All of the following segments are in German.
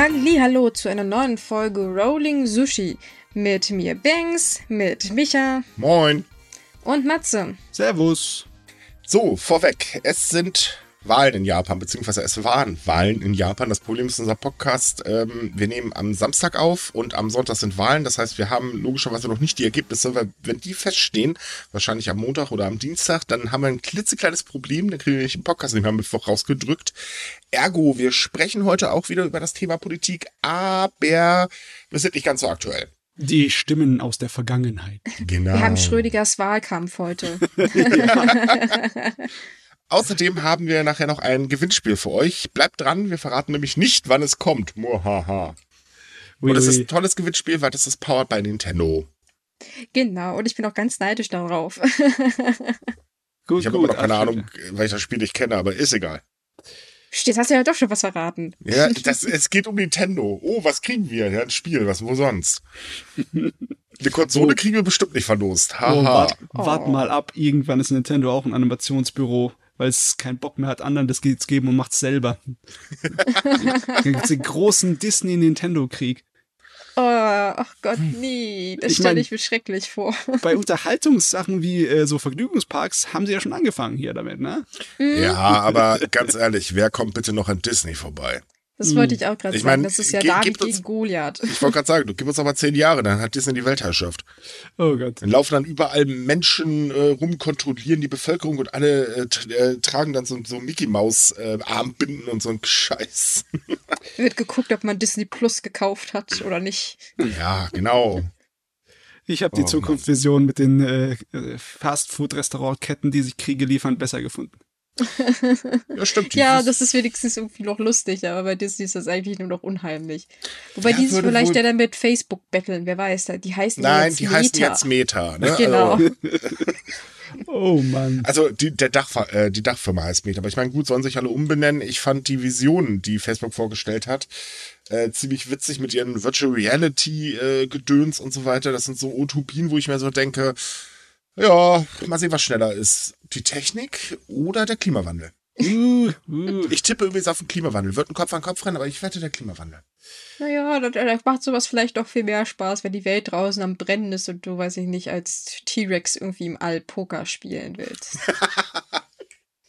Hallo zu einer neuen Folge Rolling Sushi mit mir Banks, mit Micha Moin. und Matze. Servus. So, vorweg, es sind Wahlen in Japan, beziehungsweise es waren Wahlen in Japan. Das Problem ist unser Podcast, ähm, wir nehmen am Samstag auf und am Sonntag sind Wahlen. Das heißt, wir haben logischerweise noch nicht die Ergebnisse, weil wenn die feststehen, wahrscheinlich am Montag oder am Dienstag, dann haben wir ein klitzekleines Problem, dann kriegen wir nicht den Podcast nicht mehr mit vorausgedrückt. Ergo, wir sprechen heute auch wieder über das Thema Politik, aber wir sind nicht ganz so aktuell. Die Stimmen aus der Vergangenheit. Genau. Wir haben Schrödigers Wahlkampf heute. Außerdem haben wir nachher noch ein Gewinnspiel für euch. Bleibt dran, wir verraten nämlich nicht, wann es kommt. Mohaha. Ui, Und es ist ein tolles Gewinnspiel, weil das ist powered by Nintendo. genau, und ich bin auch ganz neidisch darauf. Gut, Ich habe immer noch keine Ahnung, weil ich das Spiel nicht kenne, aber ist egal. Jetzt hast du ja doch schon was verraten. Ja, das, es geht um Nintendo. Oh, was kriegen wir? Ja, ein Spiel, was, wo sonst? Eine Konsole Oh. kriegen wir bestimmt nicht verlost. Oh, Haha. wart, Oh. wart mal ab, irgendwann ist Nintendo auch ein Animationsbüro, weil es keinen Bock mehr hat, anderen das zu geben und macht's selber. Dann gibt's den großen Disney-Nintendo-Krieg. Oh, ach Gott, nee, das Ich stelle ich mir schrecklich vor. Bei Unterhaltungssachen wie äh, so Vergnügungsparks haben sie ja schon angefangen hier damit, ne? Ja, aber ganz ehrlich, wer kommt bitte noch an Disney vorbei? Das wollte ich auch gerade Ich sagen. mein, das ist ja David uns- gegen Goliath. Ich wollte gerade sagen, du gib uns aber zehn Jahre, dann hat Disney die Weltherrschaft. Oh Gott. Dann laufen dann überall Menschen äh, rum, kontrollieren die Bevölkerung und alle äh, äh, tragen dann so, so Mickey Maus äh, Armbinden und so ein Scheiß. Wird geguckt, ob man Disney Plus gekauft hat oder nicht. ja, genau. Ich habe die Oh, Zukunftsvision mit den äh, äh, Fast-Food-Restaurantketten, die sich Kriege liefern, besser gefunden. Ja, stimmt. Ja, das ist wenigstens irgendwie noch lustig, aber bei Disney ist das eigentlich nur noch unheimlich. Wobei Ja, die sich vielleicht ja dann mit Facebook betteln, wer weiß. Die heißen Nein, jetzt die Meta. heißen jetzt Meta. Ne? Genau. Also, Oh Mann. also die, der Dach, äh, die Dachfirma heißt Meta. Aber ich meine, gut, sollen sich alle umbenennen. Ich fand die Visionen, die Facebook vorgestellt hat, äh, ziemlich witzig mit ihren Virtual Reality äh, Gedöns und so weiter. Das sind so Utopien, wo ich mir so denke, ja, mal sehen, was schneller ist. Die Technik oder der Klimawandel. Uh, uh. Ich tippe übrigens auf den Klimawandel. Wird ein Kopf an Kopf rennen, aber ich wette der Klimawandel. Naja, da, da macht sowas vielleicht doch viel mehr Spaß, wenn die Welt draußen am Brennen ist und du, weiß ich nicht, als T-Rex irgendwie im All Poker spielen willst.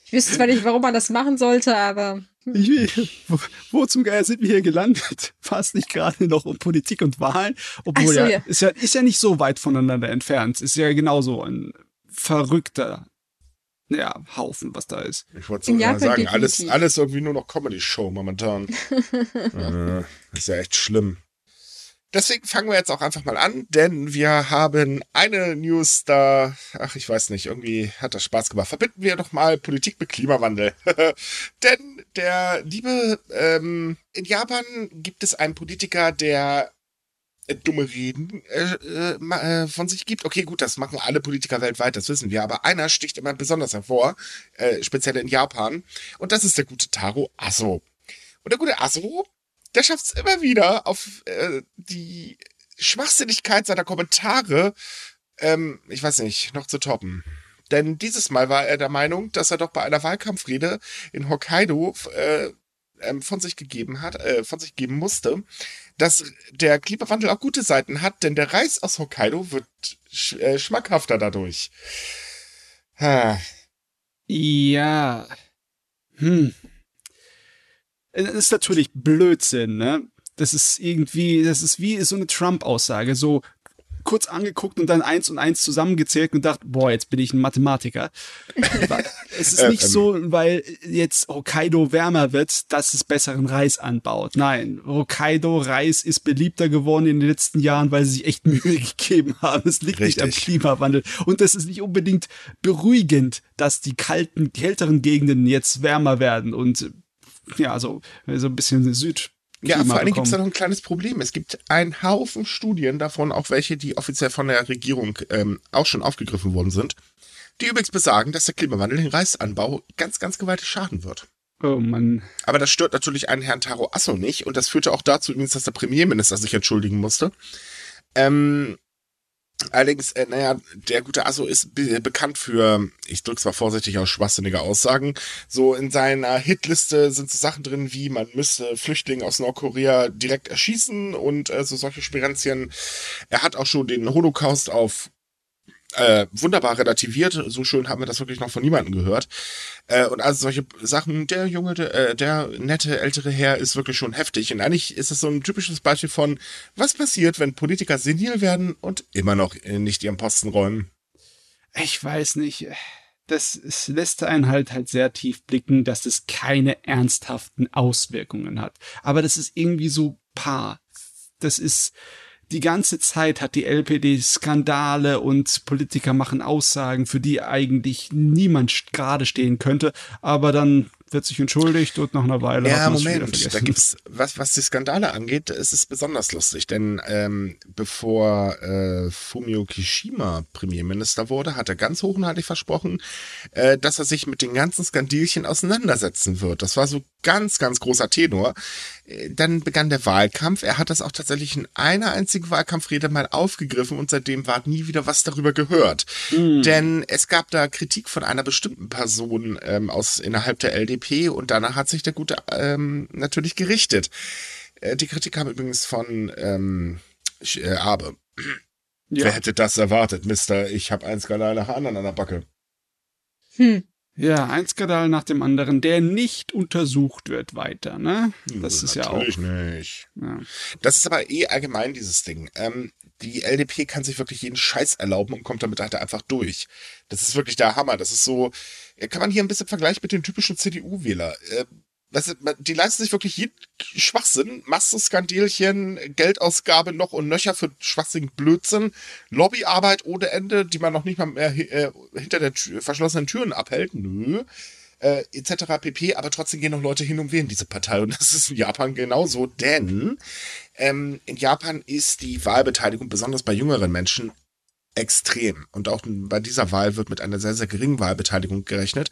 ich wüsste zwar nicht, warum man das machen sollte, aber Ich, wo, wo zum Geier sind wir hier gelandet? Es nicht gerade noch um Politik und Wahlen? Obwohl so, ja, ja. Ist ja, ist ja nicht so weit voneinander entfernt. Ist ja genauso ein verrückter ja, Haufen, was da ist. Ich wollte so sagen, alles, definitiv. alles irgendwie nur noch Comedy-Show momentan. äh, ist ja echt schlimm. Deswegen fangen wir jetzt auch einfach mal an, denn wir haben eine News da, ach, ich weiß nicht, irgendwie hat das Spaß gemacht. Verbinden wir doch mal Politik mit Klimawandel. denn der liebe, ähm, in Japan gibt es einen Politiker, der äh, dumme Reden äh, äh, äh, von sich gibt. Okay, gut, das machen alle Politiker weltweit, das wissen wir, aber einer sticht immer besonders hervor, äh, speziell in Japan, und das ist der gute Taro Aso. Und der gute Aso, der schafft es immer wieder, auf äh, die Schwachsinnigkeit seiner Kommentare, ähm, ich weiß nicht, noch zu toppen. Denn dieses Mal war er der Meinung, dass er doch bei einer Wahlkampfrede in Hokkaido äh, ähm, von sich gegeben hat, äh, von sich geben musste, dass der Klimawandel auch gute Seiten hat, denn der Reis aus Hokkaido wird sch äh, schmackhafter dadurch. Ha. Ja. Hm. Es ist natürlich Blödsinn, ne? Das ist irgendwie, das ist wie so eine Trump-Aussage, so kurz angeguckt und dann eins und eins zusammengezählt und dachte, boah, jetzt bin ich ein Mathematiker. es ist nicht ähm. so, weil jetzt Hokkaido wärmer wird, dass es besseren Reis anbaut. Nein, Hokkaido-Reis ist beliebter geworden in den letzten Jahren, weil sie sich echt Mühe gegeben haben. Es liegt nicht am Richtig. Klimawandel. Und es ist nicht unbedingt beruhigend, dass die kalten, kälteren Gegenden jetzt wärmer werden und ja, so, so ein bisschen Süd. Ja, vor Dingen gibt es da noch ein kleines Problem. Es gibt einen Haufen Studien davon, auch welche, die offiziell von der Regierung ähm, auch schon aufgegriffen worden sind, die übrigens besagen, dass der Klimawandel den Reisanbau ganz, ganz gewaltig schaden wird. Oh Mann. Aber das stört natürlich einen Herrn Taro Asso nicht und das führte auch dazu übrigens, dass der Premierminister sich entschuldigen musste. Ähm, Allerdings, äh, naja, der gute Asso ist be bekannt für, ich drück's mal vorsichtig aus, schwachsinnige Aussagen. So in seiner Hitliste sind so Sachen drin wie, man müsse Flüchtlinge aus Nordkorea direkt erschießen und äh, so solche Spirenzien. Er hat auch schon den Holocaust auf äh, wunderbar relativiert. So schön haben wir das wirklich noch von niemandem gehört. Äh, und also solche Sachen, der junge, der, äh, der nette ältere Herr ist wirklich schon heftig. Und eigentlich ist es so ein typisches Beispiel von, was passiert, wenn Politiker senil werden und immer noch nicht ihren Posten räumen. Ich weiß nicht. Das lässt einen halt halt sehr tief blicken, dass es keine ernsthaften Auswirkungen hat. Aber das ist irgendwie so paar. Das ist, die ganze Zeit hat die LPD Skandale und Politiker machen Aussagen, für die eigentlich niemand gerade stehen könnte, aber dann wird sich entschuldigt und nach einer Weile ja, Moment, da gibt's was was die Skandale angeht, ist es besonders lustig, denn ähm, bevor äh, Fumio Kishima Premierminister wurde, hat er ganz hochhaltig versprochen, äh, dass er sich mit den ganzen Skandilchen auseinandersetzen wird. Das war so ganz ganz großer Tenor. Äh, dann begann der Wahlkampf. Er hat das auch tatsächlich in einer einzigen Wahlkampfrede mal aufgegriffen und seitdem war nie wieder was darüber gehört. Mhm. Denn es gab da Kritik von einer bestimmten Person ähm, aus innerhalb der LDP FDP und danach hat sich der Gute ähm, natürlich gerichtet. Äh, die Kritik kam übrigens von ähm, äh, Abe. Ja. Wer hätte das erwartet, Mister? Ich habe ein Skandal nach anderen an der Backe. Hm. Ja, ein Skandal nach dem anderen, der nicht untersucht wird weiter, ne? Das ist ja auch. Natürlich nicht. Ja. Das ist aber eh allgemein dieses Ding. Ähm, die LDP kann sich wirklich jeden Scheiß erlauben und kommt damit halt einfach durch. Das ist wirklich der Hammer. Das ist so, kann man hier ein bisschen vergleichen mit den typischen CDU-Wähler. Äh, die leisten sich wirklich jeden Schwachsinn, Masse-Skandilchen, Geldausgabe noch und nöcher für schwachsinnigen Blödsinn, Lobbyarbeit ohne Ende, die man noch nicht mal mehr äh, hinter der Tür, verschlossenen Türen abhält. Nö. Äh, etc. pp. Aber trotzdem gehen noch Leute hin und wählen diese Partei. Und das ist in Japan genauso, denn ähm, in Japan ist die Wahlbeteiligung besonders bei jüngeren Menschen extrem. Und auch bei dieser Wahl wird mit einer sehr, sehr geringen Wahlbeteiligung gerechnet.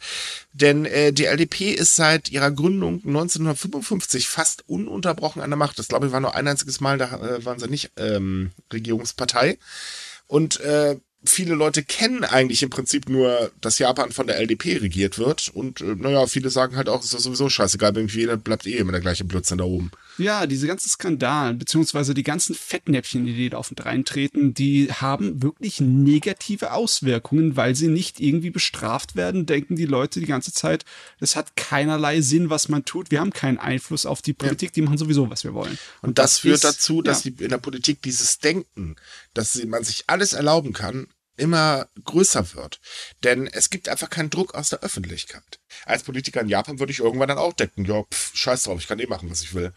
Denn äh, die LDP ist seit ihrer Gründung 1955 fast ununterbrochen an der Macht. Das glaube ich war nur ein einziges Mal, da äh, waren sie nicht ähm, Regierungspartei. Und äh, viele Leute kennen eigentlich im Prinzip nur, dass Japan von der LDP regiert wird. Und äh, naja, viele sagen halt auch, ist sowieso scheißegal, irgendwie bleibt eh immer der gleiche Blödsinn da oben. Ja, diese ganzen Skandalen, beziehungsweise die ganzen Fettnäpfchen, die da auf und reintreten, die haben wirklich negative Auswirkungen, weil sie nicht irgendwie bestraft werden, denken die Leute die ganze Zeit, es hat keinerlei Sinn, was man tut. Wir haben keinen Einfluss auf die Politik, ja. die machen sowieso, was wir wollen. Und, und das, das, führt ist, dazu, dass ja. die, in der Politik dieses Denken, dass man sich alles erlauben kann, immer größer wird. Denn es gibt einfach keinen Druck aus der Öffentlichkeit. Als Politiker in Japan würde ich irgendwann dann auch denken, ja, pff, scheiß drauf, ich kann eh machen, was ich will.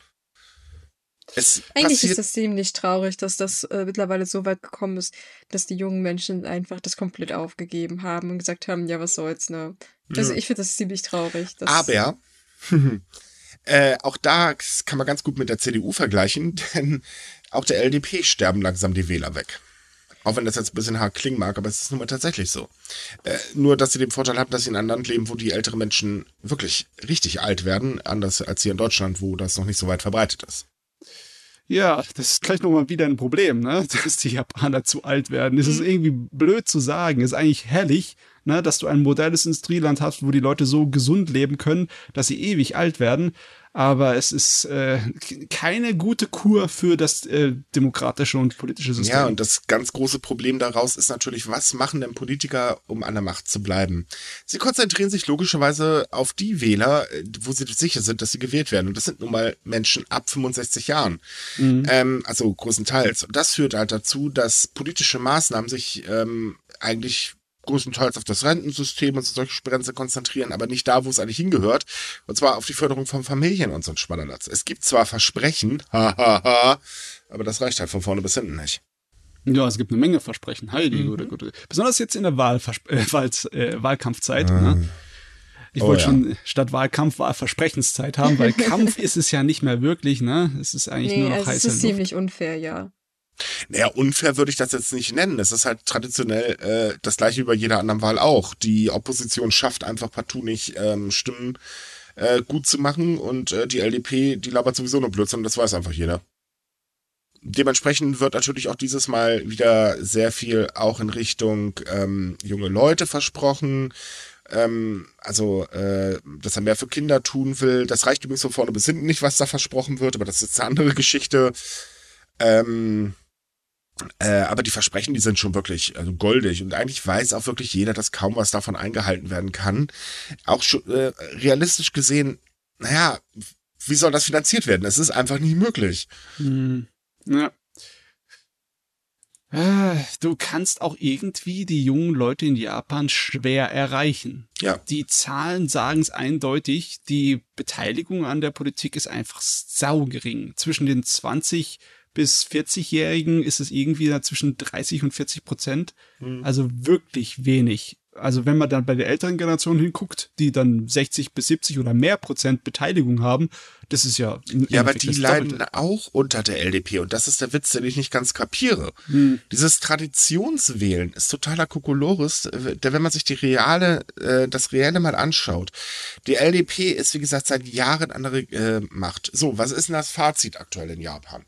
Es Eigentlich ist das ziemlich traurig, dass das äh, mittlerweile so weit gekommen ist, dass die jungen Menschen einfach das komplett aufgegeben haben und gesagt haben, ja, was soll's, ne? Also ja. ich finde das ziemlich traurig. Aber äh, auch da kann man ganz gut mit der CDU vergleichen, denn auch der LDP sterben langsam die Wähler weg. Auch wenn das jetzt ein bisschen hart klingen mag, aber es ist nun mal tatsächlich so. Äh, nur, dass sie den Vorteil haben, dass sie in einem Land leben, wo die älteren Menschen wirklich richtig alt werden, anders als hier in Deutschland, wo das noch nicht so weit verbreitet ist. Ja, das ist gleich nochmal wieder ein Problem, ne? Dass die Japaner zu alt werden. Das ist mhm. irgendwie blöd zu sagen. ist eigentlich herrlich, ne? Dass du ein modernes Industrieland hast, wo die Leute so gesund leben können, dass sie ewig alt werden aber es ist äh, keine gute Kur für das äh, demokratische und politische System. Ja, und das ganz große Problem daraus ist natürlich, was machen denn Politiker, um an der Macht zu bleiben? Sie konzentrieren sich logischerweise auf die Wähler, äh, wo sie sicher sind, dass sie gewählt werden. Und das sind nun mal Menschen ab 65 Jahren. Mhm. Ähm, also größtenteils. Und das führt halt dazu, dass politische Maßnahmen sich ähm, eigentlich größtenteils auf das Rentensystem und solche Grenze konzentrieren, aber nicht da, wo es eigentlich hingehört. Und zwar auf die Förderung von Familien und so ein Schmallerlatz. Es gibt zwar Versprechen, hahaha, aber das reicht halt von vorne bis hinten nicht. Ja, es gibt eine Menge Versprechen. Heidi, mhm. gute, gute. Besonders jetzt in der äh, Wahl äh, Wahlkampfzeit. Mhm. Ne? Ich oh, wollte ja. schon statt Wahlkampf Wahlversprechenszeit haben, weil Kampf ist es ja nicht mehr wirklich, ne? Es ist eigentlich nee, nur noch heißer Es ist Luft. ziemlich unfair, ja. Naja, unfair würde ich das jetzt nicht nennen. Es ist halt traditionell äh, das gleiche über jeder anderen Wahl auch. Die Opposition schafft einfach partout nicht ähm, Stimmen äh, gut zu machen und äh, die LDP, die labert sowieso nur Blödsinn und das weiß einfach jeder. dementsprechend wird natürlich auch dieses Mal wieder sehr viel auch in Richtung ähm, junge Leute versprochen. Ähm, also, äh, dass er mehr für Kinder tun will. Das reicht übrigens so vorne bis hinten nicht, was da versprochen wird, aber das ist eine andere Geschichte. Ähm, äh, aber die Versprechen, die sind schon wirklich also goldig. Und eigentlich weiß auch wirklich jeder, dass kaum was davon eingehalten werden kann. Auch schon, äh, realistisch gesehen, naja, wie soll das finanziert werden? Es ist einfach nicht möglich. Hm. Ja. Äh, Du kannst auch irgendwie die jungen Leute in Japan schwer erreichen. Ja. Die Zahlen sagen es eindeutig, die Beteiligung an der Politik ist einfach saugering. Zwischen den 20 bis 40-Jährigen ist es irgendwie da zwischen 30 und 40 Prozent. Mhm. Also wirklich wenig. Also wenn man dann bei der älteren Generation hinguckt, die dann 60 bis 70 oder mehr Prozent Beteiligung haben, das ist ja. Ja, aber die leiden Doppelte. auch unter der LDP und das ist der Witz, den ich nicht ganz kapiere. Hm. Dieses Traditionswählen ist totaler Kokolores, der, wenn man sich die reale, äh, das Reelle mal anschaut. Die LDP ist, wie gesagt, seit Jahren an der äh, Macht. So, was ist denn das Fazit aktuell in Japan?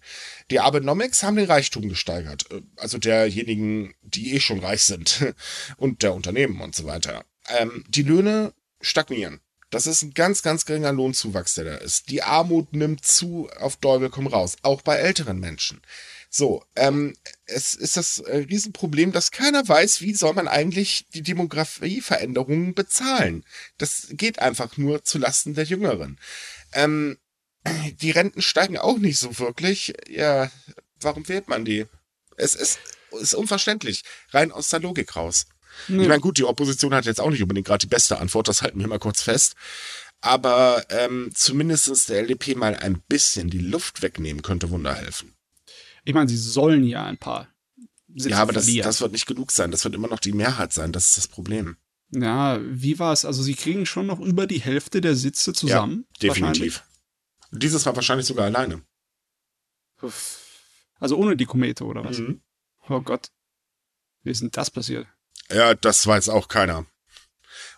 Die Abenomics haben den Reichtum gesteigert. Äh, Also derjenigen, die eh schon reich sind. Und der Unternehmen und so weiter. Ähm, die Löhne stagnieren. Das ist ein ganz, ganz geringer Lohnzuwachs, der da ist. Die Armut nimmt zu auf Däubel komm raus. Auch bei älteren Menschen. So, ähm, es ist das äh, Riesenproblem, dass keiner weiß, wie soll man eigentlich die Demografieveränderungen bezahlen. Das geht einfach nur zu Lasten der Jüngeren. Ähm, die Renten steigen auch nicht so wirklich. Ja, warum wählt man die? Es ist, ist unverständlich. Rein aus der Logik raus. Ich meine, gut, die Opposition hat jetzt auch nicht unbedingt gerade die beste Antwort, das halten wir mal kurz fest. Aber ähm, zumindest der LDP mal ein bisschen die Luft wegnehmen könnte Wunder helfen. Ich meine, sie sollen ja ein paar. Sitze ja, aber das, das wird nicht genug sein. Das wird immer noch die Mehrheit sein. Das ist das Problem. Ja, wie war es? Also sie kriegen schon noch über die Hälfte der Sitze zusammen. Ja, definitiv. Dieses Mal wahrscheinlich sogar alleine. Also ohne die Komete oder was? Mhm. Oh Gott. Wie ist denn das passiert? Ja, das weiß auch keiner.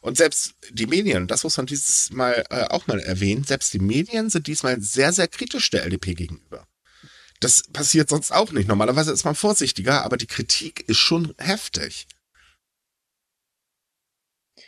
Und selbst die Medien, das muss man dieses Mal äh, auch mal erwähnen, selbst die Medien sind diesmal sehr, sehr kritisch der LDP gegenüber. Das passiert sonst auch nicht. Normalerweise ist man vorsichtiger, aber die Kritik ist schon heftig.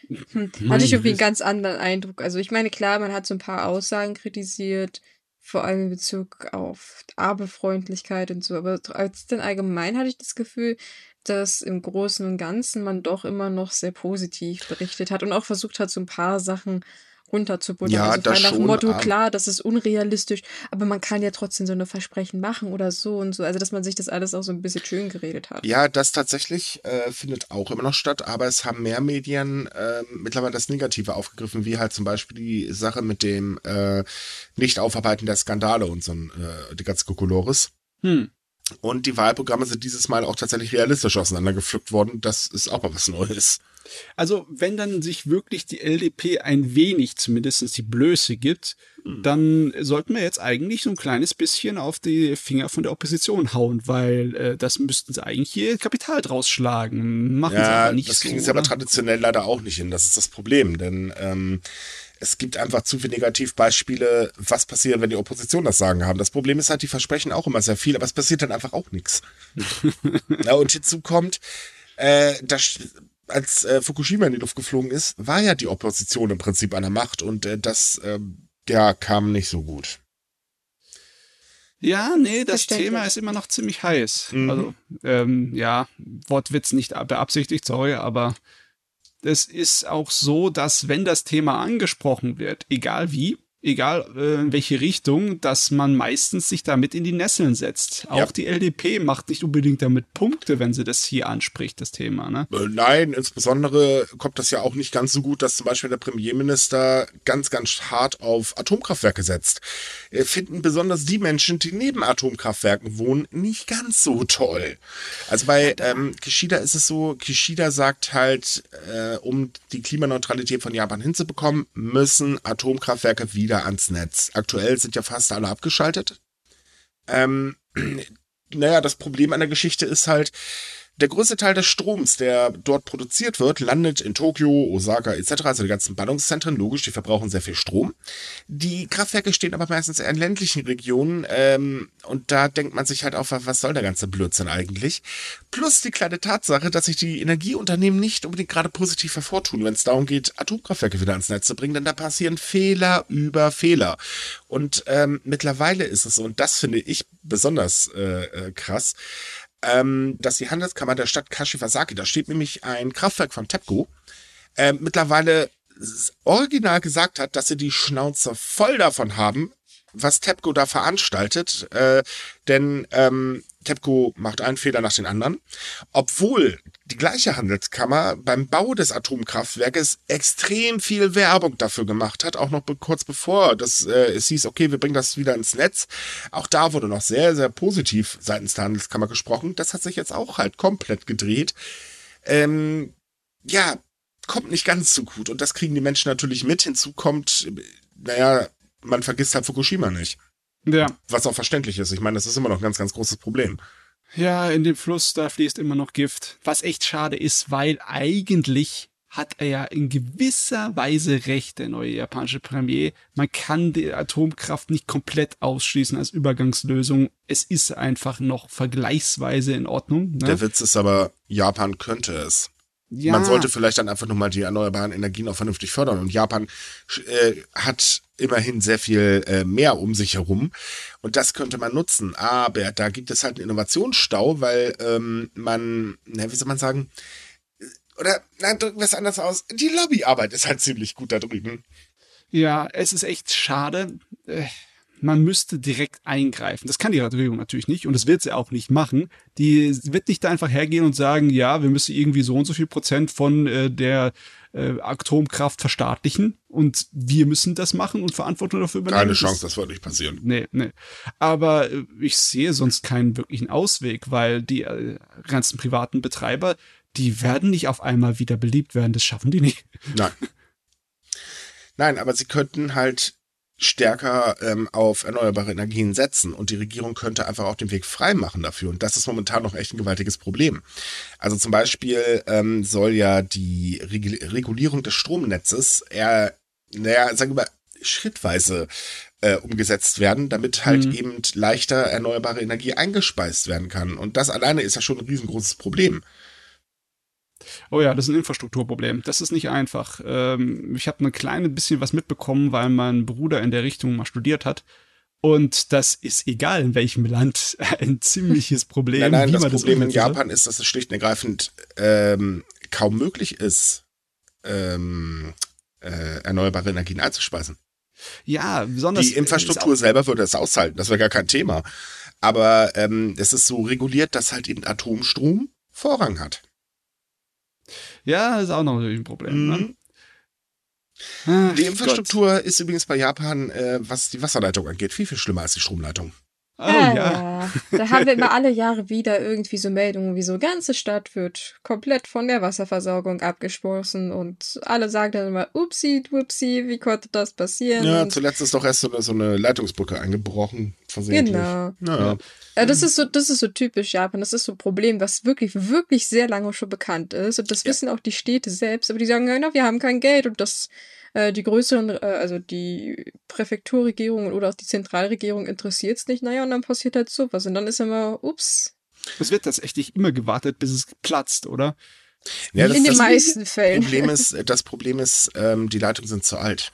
Hm, hatte ich irgendwie einen ganz anderen Eindruck. Also ich meine, klar, man hat so ein paar Aussagen kritisiert, vor allem in Bezug auf Abefreundlichkeit und so, aber als dann allgemein hatte ich das Gefühl, dass im Großen und Ganzen man doch immer noch sehr positiv berichtet hat und auch versucht hat, so ein paar Sachen runterzubuttern. Ja, also das nach dem schon, Motto, klar, das ist unrealistisch, aber man kann ja trotzdem so eine Versprechen machen oder so und so. Also, dass man sich das alles auch so ein bisschen schön geredet hat. Ja, das tatsächlich äh, findet auch immer noch statt, aber es haben mehr Medien äh, mittlerweile das Negative aufgegriffen, wie halt zum Beispiel die Sache mit dem äh, Nicht-Aufarbeiten der Skandale und so ein, äh, die ganze Kokolores. Hm. Und die Wahlprogramme sind dieses Mal auch tatsächlich realistisch auseinandergepflückt worden. Das ist auch mal was Neues. Also, wenn dann sich wirklich die LDP ein wenig zumindest die Blöße gibt, Hm. dann sollten wir jetzt eigentlich so ein kleines bisschen auf die Finger von der Opposition hauen, weil äh, das müssten sie eigentlich hier Kapital draus schlagen. Machen sie Ja, aber nicht das so. kriegen sie aber oder? traditionell leider auch nicht hin. Das ist das Problem, denn ähm, es gibt einfach zu viele Negativbeispiele, was passiert, wenn die Opposition das Sagen haben. Das Problem ist halt, die versprechen auch immer sehr viel, aber es passiert dann einfach auch nichts. ja, und hinzu kommt, äh, das, als äh, Fukushima in die Luft geflogen ist, war ja die Opposition im Prinzip an der Macht und äh, das ähm, ja, kam nicht so gut. Ja, nee, das. Thema ist immer noch ziemlich heiß. Mhm. Also, ähm, ja, Wortwitz nicht beabsichtigt, sorry, aber es ist auch so, dass wenn das Thema angesprochen wird, egal wie, egal äh, in welche Richtung, dass man meistens sich damit in die Nesseln setzt. Auch Ja. die LDP macht nicht unbedingt damit Punkte, wenn sie das hier anspricht, das Thema, ne? Äh, Nein, insbesondere kommt das ja auch nicht ganz so gut, dass zum Beispiel der Premierminister ganz, ganz hart auf Atomkraftwerke setzt. Äh, Finden besonders die Menschen, die neben Atomkraftwerken wohnen, nicht ganz so toll. Also bei ähm, Kishida ist es so, Kishida sagt halt, äh, um die Klimaneutralität von Japan hinzubekommen, müssen Atomkraftwerke wieder ans Netz. Aktuell sind ja fast alle abgeschaltet. Ähm, naja, das Problem an der Geschichte ist halt, Der größte Teil des Stroms, der dort produziert wird, landet in Tokio, Osaka etc., also die ganzen Ballungszentren. Logisch, die verbrauchen sehr viel Strom. Die Kraftwerke stehen aber meistens eher in ländlichen Regionen ähm, und da denkt man sich halt auch, was soll der ganze Blödsinn eigentlich? Plus die kleine Tatsache, dass sich die Energieunternehmen nicht unbedingt gerade positiv hervortun, wenn es darum geht, Atomkraftwerke wieder ans Netz zu bringen, denn da passieren Fehler über Fehler. Und ähm, mittlerweile ist es so, und das finde ich besonders äh, äh, krass, ähm, dass die Handelskammer der Stadt Kashiwazaki, da steht nämlich ein Kraftwerk von TEPCO, äh, mittlerweile original gesagt hat, dass sie die Schnauze voll davon haben, was TEPCO da veranstaltet, äh, denn ähm, TEPCO macht einen Fehler nach den anderen, obwohl die gleiche Handelskammer beim Bau des Atomkraftwerkes extrem viel Werbung dafür gemacht hat, auch noch kurz bevor das, äh, es hieß, okay, wir bringen das wieder ins Netz. Auch da wurde noch sehr, sehr positiv seitens der Handelskammer gesprochen. Das hat sich jetzt auch halt komplett gedreht. Ähm, ja, kommt nicht ganz so gut und das kriegen die Menschen natürlich mit. Hinzu kommt, naja, man vergisst halt Fukushima nicht. Ja. Was auch verständlich ist. Ich meine, das ist immer noch ein ganz, ganz großes Problem. Ja, in dem Fluss, da fließt immer noch Gift. Was echt schade ist, weil eigentlich hat er ja in gewisser Weise recht, der neue japanische Premier. Man kann die Atomkraft nicht komplett ausschließen als Übergangslösung. Es ist einfach noch vergleichsweise in Ordnung. Ne? Der Witz ist aber, Japan könnte es. Ja. Man sollte vielleicht dann einfach nur mal die erneuerbaren Energien auch vernünftig fördern. Und Japan äh, hat immerhin sehr viel äh, mehr um sich herum. Und das könnte man nutzen. Aber da gibt es halt einen Innovationsstau, weil ähm, man, na, wie soll man sagen, oder nein, drücken wir es anders aus. Die Lobbyarbeit ist halt ziemlich gut da drüben. Ja, es ist echt schade. Äh, man müsste direkt eingreifen. Das kann die Regierung natürlich nicht und das wird sie auch nicht machen. Die wird nicht einfach hergehen und sagen, ja, wir müssen irgendwie so und so viel Prozent von äh, der äh, Atomkraft verstaatlichen und wir müssen das machen und Verantwortung dafür übernehmen. Keine Chance, das, das wird nicht passieren. Nee, nee. Aber äh, ich sehe sonst keinen wirklichen Ausweg, weil die äh, ganzen privaten Betreiber, die werden nicht auf einmal wieder beliebt werden. Das schaffen die nicht. Nein. Nein, aber sie könnten halt stärker ähm, auf erneuerbare Energien setzen und die Regierung könnte einfach auch den Weg frei machen dafür. Und das ist momentan noch echt ein gewaltiges Problem. Also zum Beispiel ähm, soll ja die Reg Regulierung des Stromnetzes eher, naja, sagen wir mal, schrittweise äh, umgesetzt werden, damit halt mhm. eben leichter erneuerbare Energie eingespeist werden kann. Und das alleine ist ja schon ein riesengroßes Problem. Oh ja, das ist ein Infrastrukturproblem. Das ist nicht einfach. Ähm, ich habe ein kleines bisschen was mitbekommen, weil mein Bruder in der Richtung mal studiert hat. Und das ist egal in welchem Land ein ziemliches Problem. Nein, nein, das Problem das in Japan ist, dass es schlicht und ergreifend ähm, kaum möglich ist, ähm, äh, erneuerbare Energien einzuspeisen. Ja, besonders. Die Infrastruktur selber würde es aushalten, das wäre gar kein Thema. Aber ähm, es ist so reguliert, dass halt eben Atomstrom Vorrang hat. Ja, ist auch noch ein Problem. Ne? Mhm. Ne? Ach, die Infrastruktur Gott. ist übrigens bei Japan, äh, was die Wasserleitung angeht, viel, viel schlimmer als die Stromleitung. Oh ja. ja. Da haben wir immer alle Jahre wieder irgendwie so Meldungen, wie so ganze Stadt wird komplett von der Wasserversorgung abgestoßen und alle sagen dann immer, upsi, wupsi, wie konnte das passieren? Ja, zuletzt ist doch erst so eine, so eine Leitungsbrücke eingebrochen, versehentlich. Genau. Ja. ja. das ist so, das ist so typisch Japan. Das ist so ein Problem, was wirklich, wirklich sehr lange schon bekannt ist. Und das ja. wissen auch die Städte selbst, aber die sagen, ja, wir haben kein Geld und das äh, die größeren, äh, also die Präfekturregierung oder auch die Zentralregierung interessiert es nicht. Naja, und dann passiert halt sowas. Und dann ist immer, ups. Es wird tatsächlich immer gewartet, bis es platzt, oder? Ja, In den meisten Fällen. Problem ist, das Problem ist, ähm, die Leitungen sind zu alt.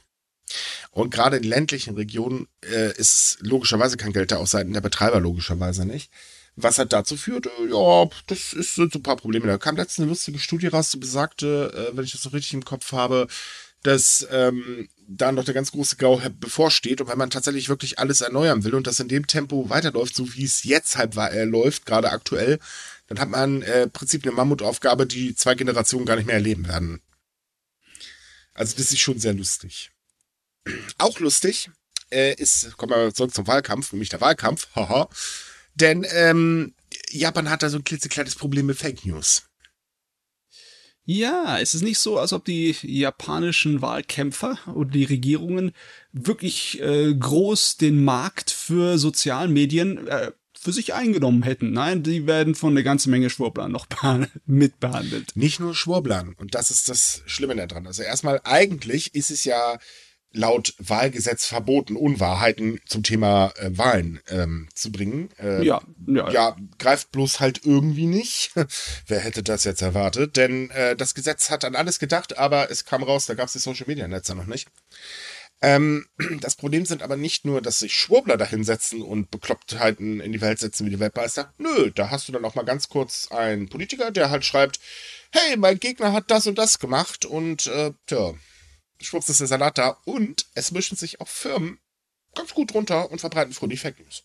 Und gerade in ländlichen Regionen äh, ist logischerweise kein Geld da, auch seiten der Betreiber logischerweise nicht. Was halt dazu führt, äh, ja, das ist, sind so ein paar Probleme. Da kam letztens eine lustige Studie raus, die besagte, äh, wenn ich das so richtig im Kopf habe, dass ähm, da noch der ganz große Gau bevorsteht und wenn man tatsächlich wirklich alles erneuern will und das in dem Tempo weiterläuft, so wie es jetzt halt äh, läuft, gerade aktuell, dann hat man äh, im Prinzip eine Mammutaufgabe, die zwei Generationen gar nicht mehr erleben werden. Also das ist schon sehr lustig. Auch lustig äh, ist, kommen wir zurück zum Wahlkampf, nämlich der Wahlkampf, haha. Denn ähm, Japan hat da so ein klitzekleines Problem mit Fake News. Ja, es ist nicht so, als ob die japanischen Wahlkämpfer oder die Regierungen wirklich äh, groß den Markt für Sozialmedien äh, für sich eingenommen hätten. Nein, die werden von einer ganzen Menge Schwurblern noch mitbehandelt. Nicht nur Schwurblern. Und das ist das Schlimme daran. Also erstmal, eigentlich ist es ja laut Wahlgesetz verboten, Unwahrheiten zum Thema äh, Wahlen ähm, zu bringen. Äh, ja, ja, ja, greift bloß halt irgendwie nicht. Wer hätte das jetzt erwartet? Denn äh, das Gesetz hat an alles gedacht, aber es kam raus, da gab es die Social Media Netze noch nicht. Ähm, das Problem sind aber nicht nur, dass sich Schwurbler da hinsetzen und Beklopptheiten in die Welt setzen wie die Weltmeister. Nö, da hast du dann auch mal ganz kurz einen Politiker, der halt schreibt, hey, mein Gegner hat das und das gemacht und äh, tja, schwupps ist der Salat da und es mischen sich auch Firmen ganz gut runter und verbreiten fröhlich Fake News.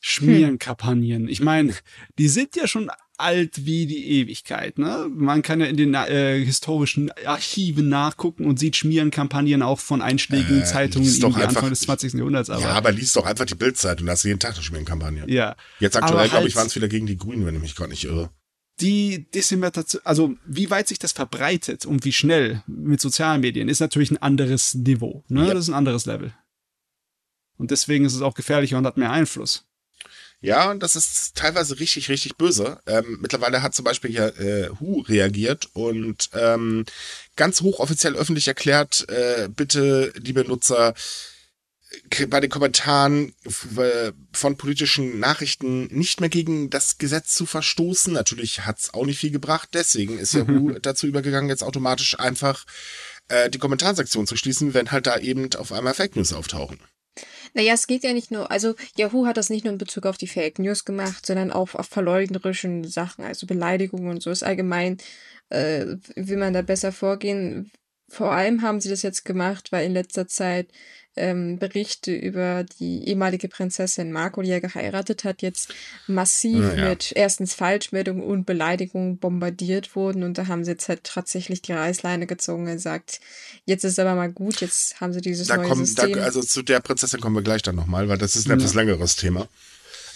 Schmierenkampagnen. Ich meine, die sind ja schon alt wie die Ewigkeit. Ne? Man kann ja in den äh, historischen Archiven nachgucken und sieht Schmierenkampagnen auch von einschlägigen äh, Zeitungen einfach, Anfang des 20. Jahrhunderts. Aber, ja, aber liest doch einfach die Bildzeit und da hast du jeden Tag eine Schmierenkampagne. Ja. Jetzt aktuell, glaube ich, halt waren es wieder gegen die Grünen, wenn ich mich gar nicht irre die Dissemination, also wie weit sich das verbreitet und wie schnell mit sozialen Medien, ist natürlich ein anderes Niveau. Ne? Ja. Das ist ein anderes Level. Und deswegen ist es auch gefährlicher und hat mehr Einfluss. Ja, und das ist teilweise richtig, richtig böse. Ähm, mittlerweile hat zum Beispiel ja äh, Hu reagiert und ähm, ganz hochoffiziell öffentlich erklärt, äh, bitte, liebe Nutzer, bei den Kommentaren von politischen Nachrichten nicht mehr gegen das Gesetz zu verstoßen. Natürlich hat's auch nicht viel gebracht. Deswegen ist Yahoo dazu übergegangen, jetzt automatisch einfach äh, die Kommentarsektion zu schließen, wenn halt da eben auf einmal Fake News auftauchen. Naja, es geht ja nicht nur, also Yahoo hat das nicht nur in Bezug auf die Fake News gemacht, sondern auch auf verleugnerischen Sachen, also Beleidigungen und so ist allgemein, äh, will man da besser vorgehen. Vor allem haben sie das jetzt gemacht, weil in letzter Zeit ähm, Berichte über die ehemalige Prinzessin Marco, die er geheiratet hat, jetzt massiv ja. mit erstens Falschmeldungen und Beleidigungen bombardiert wurden. Und da haben sie jetzt halt tatsächlich die Reißleine gezogen und gesagt, jetzt ist aber mal gut, jetzt haben sie dieses da neue kommen, System. Da, also zu der Prinzessin kommen wir gleich dann nochmal, weil das ist ein ja. etwas längeres Thema.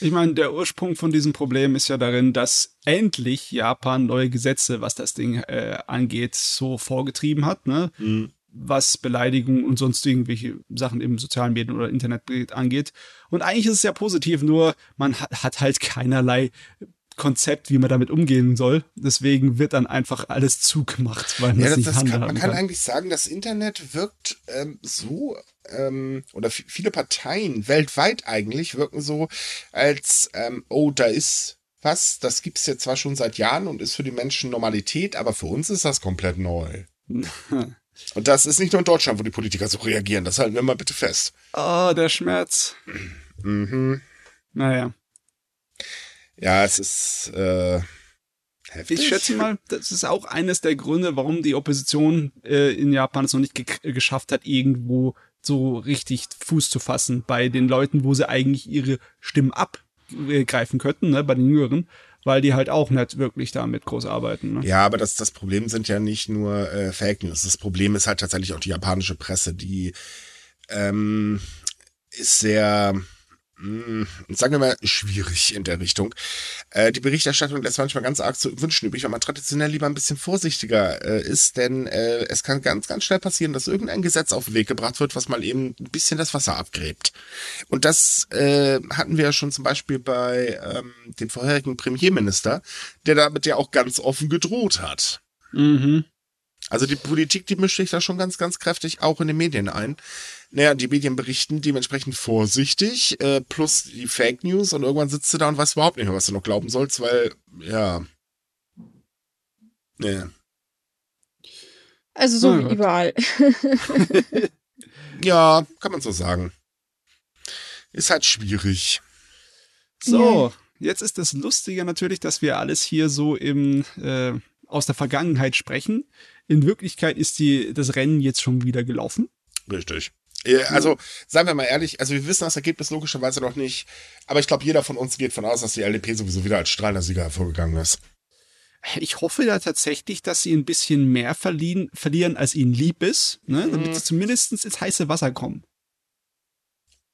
Ich meine, der Ursprung von diesem Problem ist ja darin, dass endlich Japan neue Gesetze, was das Ding äh, angeht, so vorgetrieben hat. Ne? Mhm was Beleidigung und sonst irgendwelche Sachen im sozialen Medien oder Internet angeht. Und eigentlich ist es ja positiv, nur man hat halt keinerlei Konzept, wie man damit umgehen soll. Deswegen wird dann einfach alles zugemacht, weil man ja, das, nicht das kann, Man kann, kann eigentlich sagen, das Internet wirkt ähm, so, ähm, oder viele Parteien weltweit eigentlich wirken so, als, ähm, oh, da ist was, das gibt's jetzt zwar schon seit Jahren und ist für die Menschen Normalität, aber für uns ist das komplett neu. Und das ist nicht nur in Deutschland, wo die Politiker so reagieren. Das halten wir mal bitte fest. Oh, der Schmerz. Mhm. Naja. Ja, es ist äh, heftig. Ich schätze mal, das ist auch eines der Gründe, warum die Opposition äh, in Japan es noch nicht ge geschafft hat, irgendwo so richtig Fuß zu fassen bei den Leuten, wo sie eigentlich ihre Stimmen abgreifen könnten, ne, bei den Jüngeren weil die halt auch nicht wirklich damit groß arbeiten. Ne? Ja, aber das, das Problem sind ja nicht nur äh, Fake News. Das Problem ist halt tatsächlich auch die japanische Presse, die ähm, ist sehr sagen wir mal, schwierig in der Richtung. Äh, die Berichterstattung lässt manchmal ganz arg zu wünschen übrig, weil man traditionell lieber ein bisschen vorsichtiger äh, ist, denn äh, es kann ganz, ganz schnell passieren, dass irgendein Gesetz auf den Weg gebracht wird, was mal eben ein bisschen das Wasser abgräbt. Und das äh, hatten wir ja schon zum Beispiel bei ähm, dem vorherigen Premierminister, der damit ja auch ganz offen gedroht hat. Mhm. Also die Politik, die mischt sich da schon ganz, ganz kräftig auch in den Medien ein. Naja, die Medien berichten dementsprechend vorsichtig, äh, plus die Fake News und irgendwann sitzt du da und weißt überhaupt nicht mehr, was du noch glauben sollst, weil, ja. Ja. Also so wie überall. ja, kann man so sagen. Ist halt schwierig. So, yeah. jetzt ist das Lustige natürlich, dass wir alles hier so im äh, aus der Vergangenheit sprechen. In Wirklichkeit ist die, das Rennen jetzt schon wieder gelaufen. Richtig. Also, seien wir mal ehrlich, also wir wissen das Ergebnis logischerweise noch nicht, aber ich glaube, jeder von uns geht von aus, dass die LDP sowieso wieder als strahlender Sieger hervorgegangen ist. Ich hoffe ja tatsächlich, dass sie ein bisschen mehr verlieren, verlieren als ihnen lieb ist, ne? damit mhm. sie zumindest ins heiße Wasser kommen.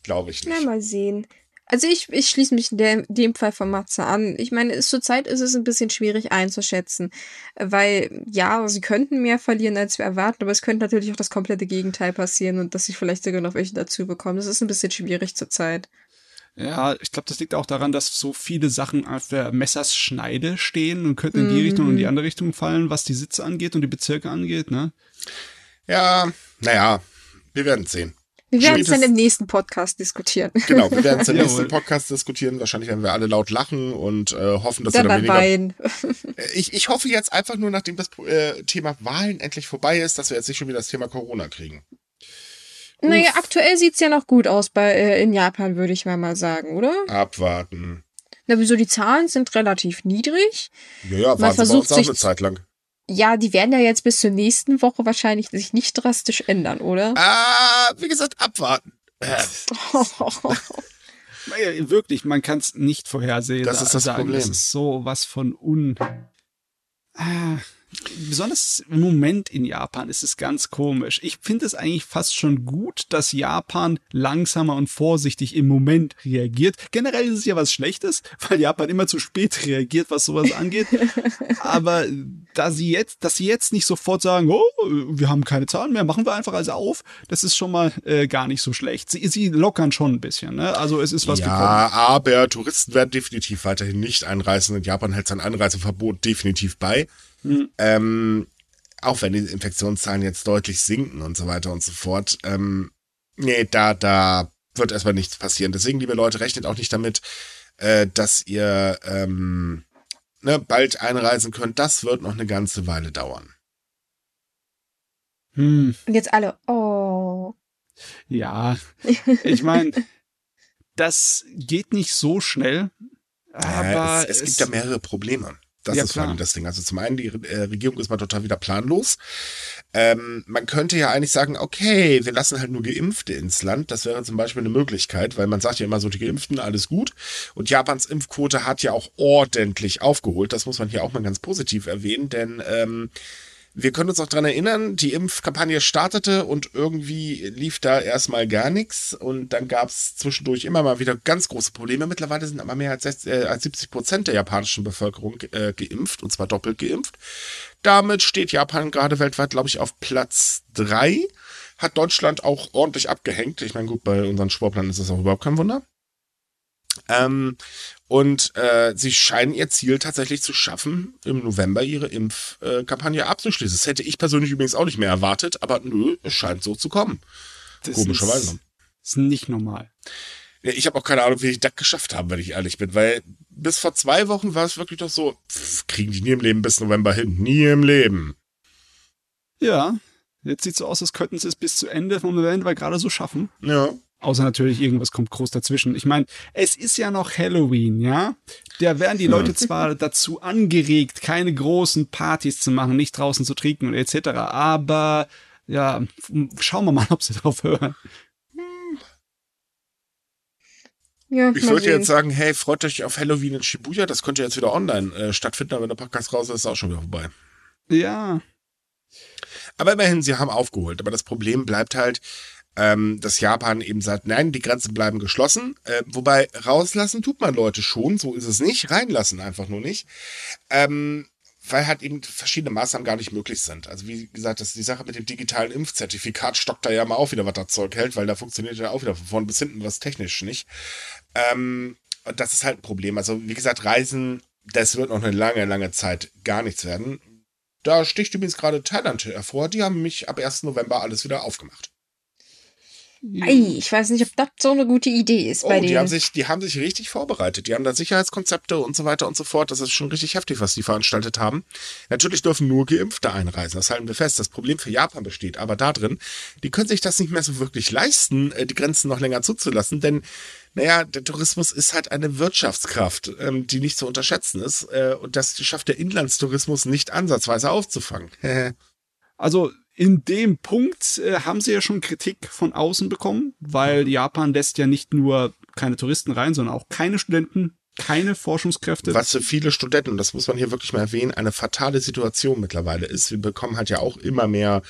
Glaube ich nicht. Na, mal sehen. Also ich, ich schließe mich in der, dem Fall von Matze an. Ich meine, zurzeit ist es ein bisschen schwierig einzuschätzen, weil ja, sie könnten mehr verlieren, als wir erwarten, aber es könnte natürlich auch das komplette Gegenteil passieren und dass sie vielleicht sogar noch welche dazu bekommen. Das ist ein bisschen schwierig zurzeit. Ja, ich glaube, das liegt auch daran, dass so viele Sachen auf der Messerschneide stehen und könnten in die Mhm. Richtung und in die andere Richtung fallen, was die Sitze angeht und die Bezirke angeht, ne? Ja, naja, wir werden sehen. Wir werden es dann im nächsten Podcast diskutieren. Genau, wir werden es im Jawohl. nächsten Podcast diskutieren. Wahrscheinlich werden wir alle laut lachen und äh, hoffen, dass Dann wir dann weniger weinen. Ich, ich hoffe jetzt einfach nur, nachdem das äh, Thema Wahlen endlich vorbei ist, dass wir jetzt nicht schon wieder das Thema Corona kriegen. Naja, aktuell sieht's ja noch gut aus bei äh, in Japan, würde ich mal mal sagen, oder? Abwarten. Na, wieso die Zahlen sind relativ niedrig? Ja, ja, Man waren sie aber versucht auch sich- eine Zeit lang. Ja, die werden ja jetzt bis zur nächsten Woche wahrscheinlich sich nicht drastisch ändern, oder? Ah, wie gesagt, abwarten. Äh, Wirklich, man kann es nicht vorhersehen. Das ist das sagen. Problem. Das ist so was von un. Ah, besonders im Moment in Japan ist es ganz komisch. Ich finde es eigentlich fast schon gut, dass Japan langsamer und vorsichtig im Moment reagiert. Generell ist es ja was Schlechtes, weil Japan immer zu spät reagiert, was sowas angeht. Aber da sie jetzt, dass sie jetzt nicht sofort sagen, oh, wir haben keine Zahlen mehr, machen wir einfach also auf, das ist schon mal äh, gar nicht so schlecht. Sie, sie lockern schon ein bisschen, ne? Also es ist was gekommen. ja, aber Touristen werden definitiv weiterhin nicht einreisen und Japan hält sein Einreiseverbot definitiv bei. Mhm. Ähm, auch wenn die Infektionszahlen jetzt deutlich sinken und so weiter und so fort. Ähm, nee, da, da wird erstmal nichts passieren. Deswegen, liebe Leute, rechnet auch nicht damit, äh, dass ihr ähm, ne, bald einreisen könnt. Das wird noch eine ganze Weile dauern. Hm, Und jetzt alle, oh. ja, ich meine, das geht nicht so schnell, aber Ja, es, es gibt ja mehrere Probleme. Das Ja, ist vor allem das Ding. Also zum einen, die äh, Regierung ist mal total wieder planlos. Ähm, man könnte ja eigentlich sagen, okay, wir lassen halt nur Geimpfte ins Land. Das wäre zum Beispiel eine Möglichkeit, weil man sagt ja immer so, die Geimpften, alles gut. Und Japans Impfquote hat ja auch ordentlich aufgeholt. Das muss man hier auch mal ganz positiv erwähnen, denn ähm, wir können uns auch dran erinnern, die Impfkampagne startete und irgendwie lief da erstmal gar nichts und dann gab es zwischendurch immer mal wieder ganz große Probleme. Mittlerweile sind aber mehr als, 60, äh, 70 Prozent der japanischen Bevölkerung äh, geimpft und zwar doppelt geimpft. Damit steht Japan gerade weltweit, glaube ich, auf Platz drei. Hat Deutschland auch ordentlich abgehängt. Ich meine, gut, bei unseren Sportplan ist das auch überhaupt kein Wunder. Ähm, und äh, sie scheinen ihr Ziel tatsächlich zu schaffen, im November ihre Impfkampagne abzuschließen. Das hätte ich persönlich übrigens auch nicht mehr erwartet, aber nö, es scheint so zu kommen. das komischerweise. Ist, ist nicht normal. Ich habe auch keine Ahnung, wie ich das geschafft habe, wenn ich ehrlich bin, weil bis vor zwei Wochen war es wirklich doch so, pff, kriegen die nie im Leben bis November hin. Nie im Leben. Ja, jetzt sieht so aus, als könnten sie es bis zu Ende vom November gerade so schaffen. Ja. Außer natürlich, irgendwas kommt groß dazwischen. Ich meine, es ist ja noch Halloween, ja? Da werden die Leute zwar dazu angeregt, keine großen Partys zu machen, nicht draußen zu trinken und etc., aber ja, schauen wir mal, ob sie drauf hören. Ja, Ich würde sehen. jetzt sagen, hey, freut euch auf Halloween in Shibuya. Das könnte jetzt wieder online äh, stattfinden, aber wenn der Podcast raus ist, ist es auch schon wieder vorbei. Ja, Aber immerhin, sie haben aufgeholt. Aber das Problem bleibt halt, ähm, dass Japan eben sagt, nein, die Grenzen bleiben geschlossen. Äh, wobei rauslassen tut man Leute schon, so ist es nicht. Reinlassen einfach nur nicht. Ähm, weil halt eben verschiedene Maßnahmen gar nicht möglich sind. Also wie gesagt, das die Sache mit dem digitalen Impfzertifikat stockt da ja mal auch wieder, was das Zeug hält, weil da funktioniert ja auch wieder von vorn bis hinten was technisch nicht. Ähm, und das ist halt ein Problem. Also wie gesagt, Reisen, das wird noch eine lange, lange Zeit gar nichts werden. Da sticht übrigens gerade Thailand hervor. Die haben mich ab 1. November alles wieder aufgemacht. Ei, ich weiß nicht, ob das so eine gute Idee ist Oh, bei die denen. haben, sich, die haben sich richtig vorbereitet. Die haben da Sicherheitskonzepte und so weiter und so fort. Das ist schon richtig heftig, was die veranstaltet haben. Natürlich dürfen nur Geimpfte einreisen. Das halten wir fest. Das Problem für Japan besteht aber darin, die können sich das nicht mehr so wirklich leisten, äh, die Grenzen noch länger zuzulassen, denn naja, der Tourismus ist halt eine Wirtschaftskraft, ähm, die nicht zu unterschätzen ist. Äh, und das schafft der Inlandstourismus nicht ansatzweise aufzufangen. Also in dem Punkt äh, haben sie ja schon Kritik von außen bekommen, weil Japan lässt ja nicht nur keine Touristen rein, sondern auch keine Studenten, keine Forschungskräfte. Was für viele Studenten, und das muss man hier wirklich mal erwähnen, eine fatale Situation mittlerweile ist. Wir bekommen halt ja auch immer mehr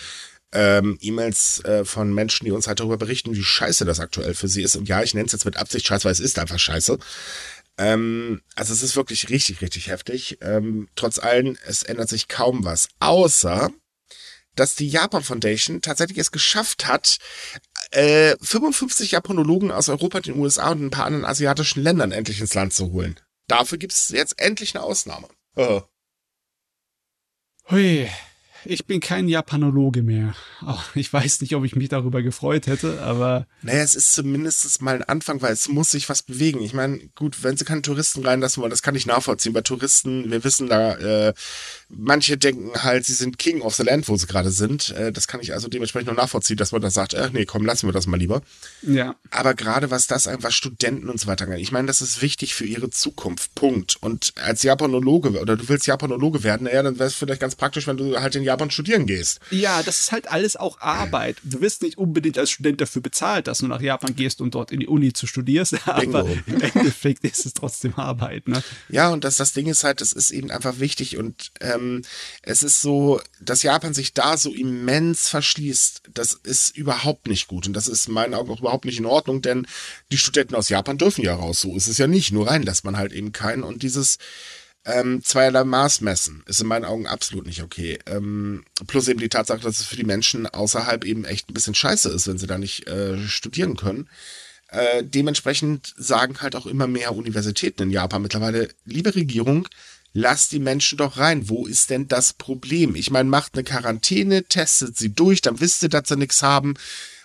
ähm, E-Mails äh, von Menschen, die uns halt darüber berichten, wie scheiße das aktuell für sie ist. Und ja, ich nenne es jetzt mit Absicht scheiße, weil es ist einfach scheiße. Ähm, also es ist wirklich richtig, richtig heftig. Ähm, trotz allem, es ändert sich kaum was. Außer, dass die Japan Foundation tatsächlich es geschafft hat, äh, 55 Japanologen aus Europa, den USA und ein paar anderen asiatischen Ländern endlich ins Land zu holen. Dafür gibt es jetzt endlich eine Ausnahme. Oh. Hui, ich bin kein Japanologe mehr. Ich weiß nicht, ob ich mich darüber gefreut hätte, aber. Naja, es ist zumindest mal ein Anfang, weil es muss sich was bewegen. Ich meine, gut, wenn sie keine Touristen reinlassen wollen, das kann ich nachvollziehen. Bei Touristen, wir wissen da, äh, manche denken halt, sie sind King of the Land, wo sie gerade sind. Äh, das kann ich also dementsprechend noch nachvollziehen, dass man da sagt, äh, nee, komm, lassen wir das mal lieber. Ja. Aber gerade was das einfach Studenten und so weiter angeht, ich meine, das ist wichtig für ihre Zukunft. Punkt. Und als Japanologe, oder du willst Japanologe werden, naja, dann wäre es vielleicht ganz praktisch, wenn du halt in Japan studieren gehst. Ja, das ist halt alles auch Arbeit. Du wirst nicht unbedingt als Student dafür bezahlt, dass du nach Japan gehst und dort in die Uni zu studierst, aber Bingo. im Endeffekt ist es trotzdem Arbeit, ne? Ja, und das, das Ding ist halt, das ist eben einfach wichtig und ähm, es ist so, dass Japan sich da so immens verschließt, das ist überhaupt nicht gut und das ist in meinen Augen auch überhaupt nicht in Ordnung, denn die Studenten aus Japan dürfen ja raus, so ist es ja nicht, nur rein lässt man halt eben keinen und dieses ähm, zweierlei Maß messen ist in meinen Augen absolut nicht okay. Ähm, plus eben die Tatsache, dass es für die Menschen außerhalb eben echt ein bisschen scheiße ist, wenn sie da nicht äh, studieren können. Äh, dementsprechend sagen halt auch immer mehr Universitäten in Japan mittlerweile, liebe Regierung, lasst die Menschen doch rein. Wo ist denn das Problem? Ich meine, macht eine Quarantäne, testet sie durch, dann wisst ihr, dass sie nichts haben.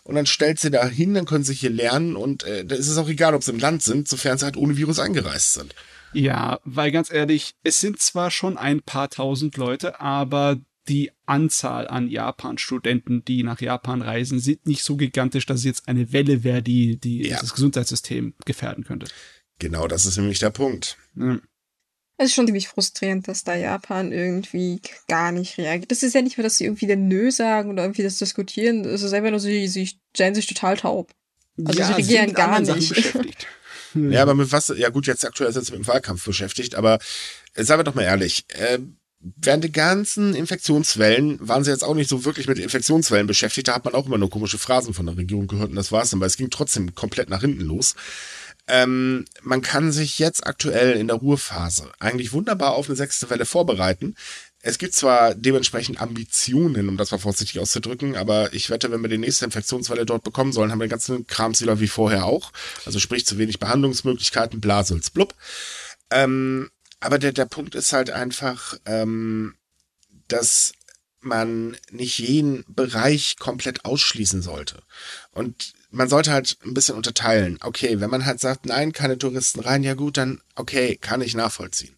Und dann stellt sie da hin, dann können sie hier lernen und äh, da ist es auch egal, ob sie im Land sind, sofern sie halt ohne Virus eingereist sind. Ja, weil ganz ehrlich, es sind zwar schon ein paar tausend Leute, aber die Anzahl an Japan-Studenten, die nach Japan reisen, sind nicht so gigantisch, dass jetzt eine Welle wäre, die, die Ja. das Gesundheitssystem gefährden könnte. Genau, das ist nämlich der Punkt. Ja. Es ist schon ziemlich frustrierend, dass da Japan irgendwie gar nicht reagiert. Das ist ja nicht mehr, dass sie irgendwie den Nö sagen oder irgendwie das diskutieren. Es ist einfach nur so, sie, sie stellen sich total taub. Also sie sind regieren mit gar nicht. Ja, aber mit was, ja gut, jetzt aktuell sind sie mit dem Wahlkampf beschäftigt, aber äh, seien wir doch mal ehrlich, äh, während der ganzen Infektionswellen waren sie jetzt auch nicht so wirklich mit Infektionswellen beschäftigt, da hat man auch immer nur komische Phrasen von der Regierung gehört und das war's dann, weil es ging trotzdem komplett nach hinten los. Ähm, man kann sich jetzt aktuell in der Ruhephase eigentlich wunderbar auf eine sechste Welle vorbereiten. Es gibt zwar dementsprechend Ambitionen, um das mal vorsichtig auszudrücken, aber ich wette, wenn wir die nächste Infektionswelle dort bekommen sollen, haben wir den ganzen Krams wieder wie vorher auch. Also sprich zu wenig Behandlungsmöglichkeiten, Blasels, blub. Ähm, aber der, der Punkt ist halt einfach, ähm, dass man nicht jeden Bereich komplett ausschließen sollte. Und man sollte halt ein bisschen unterteilen. Okay, wenn man halt sagt, nein, keine Touristen rein, ja gut, dann okay, kann ich nachvollziehen.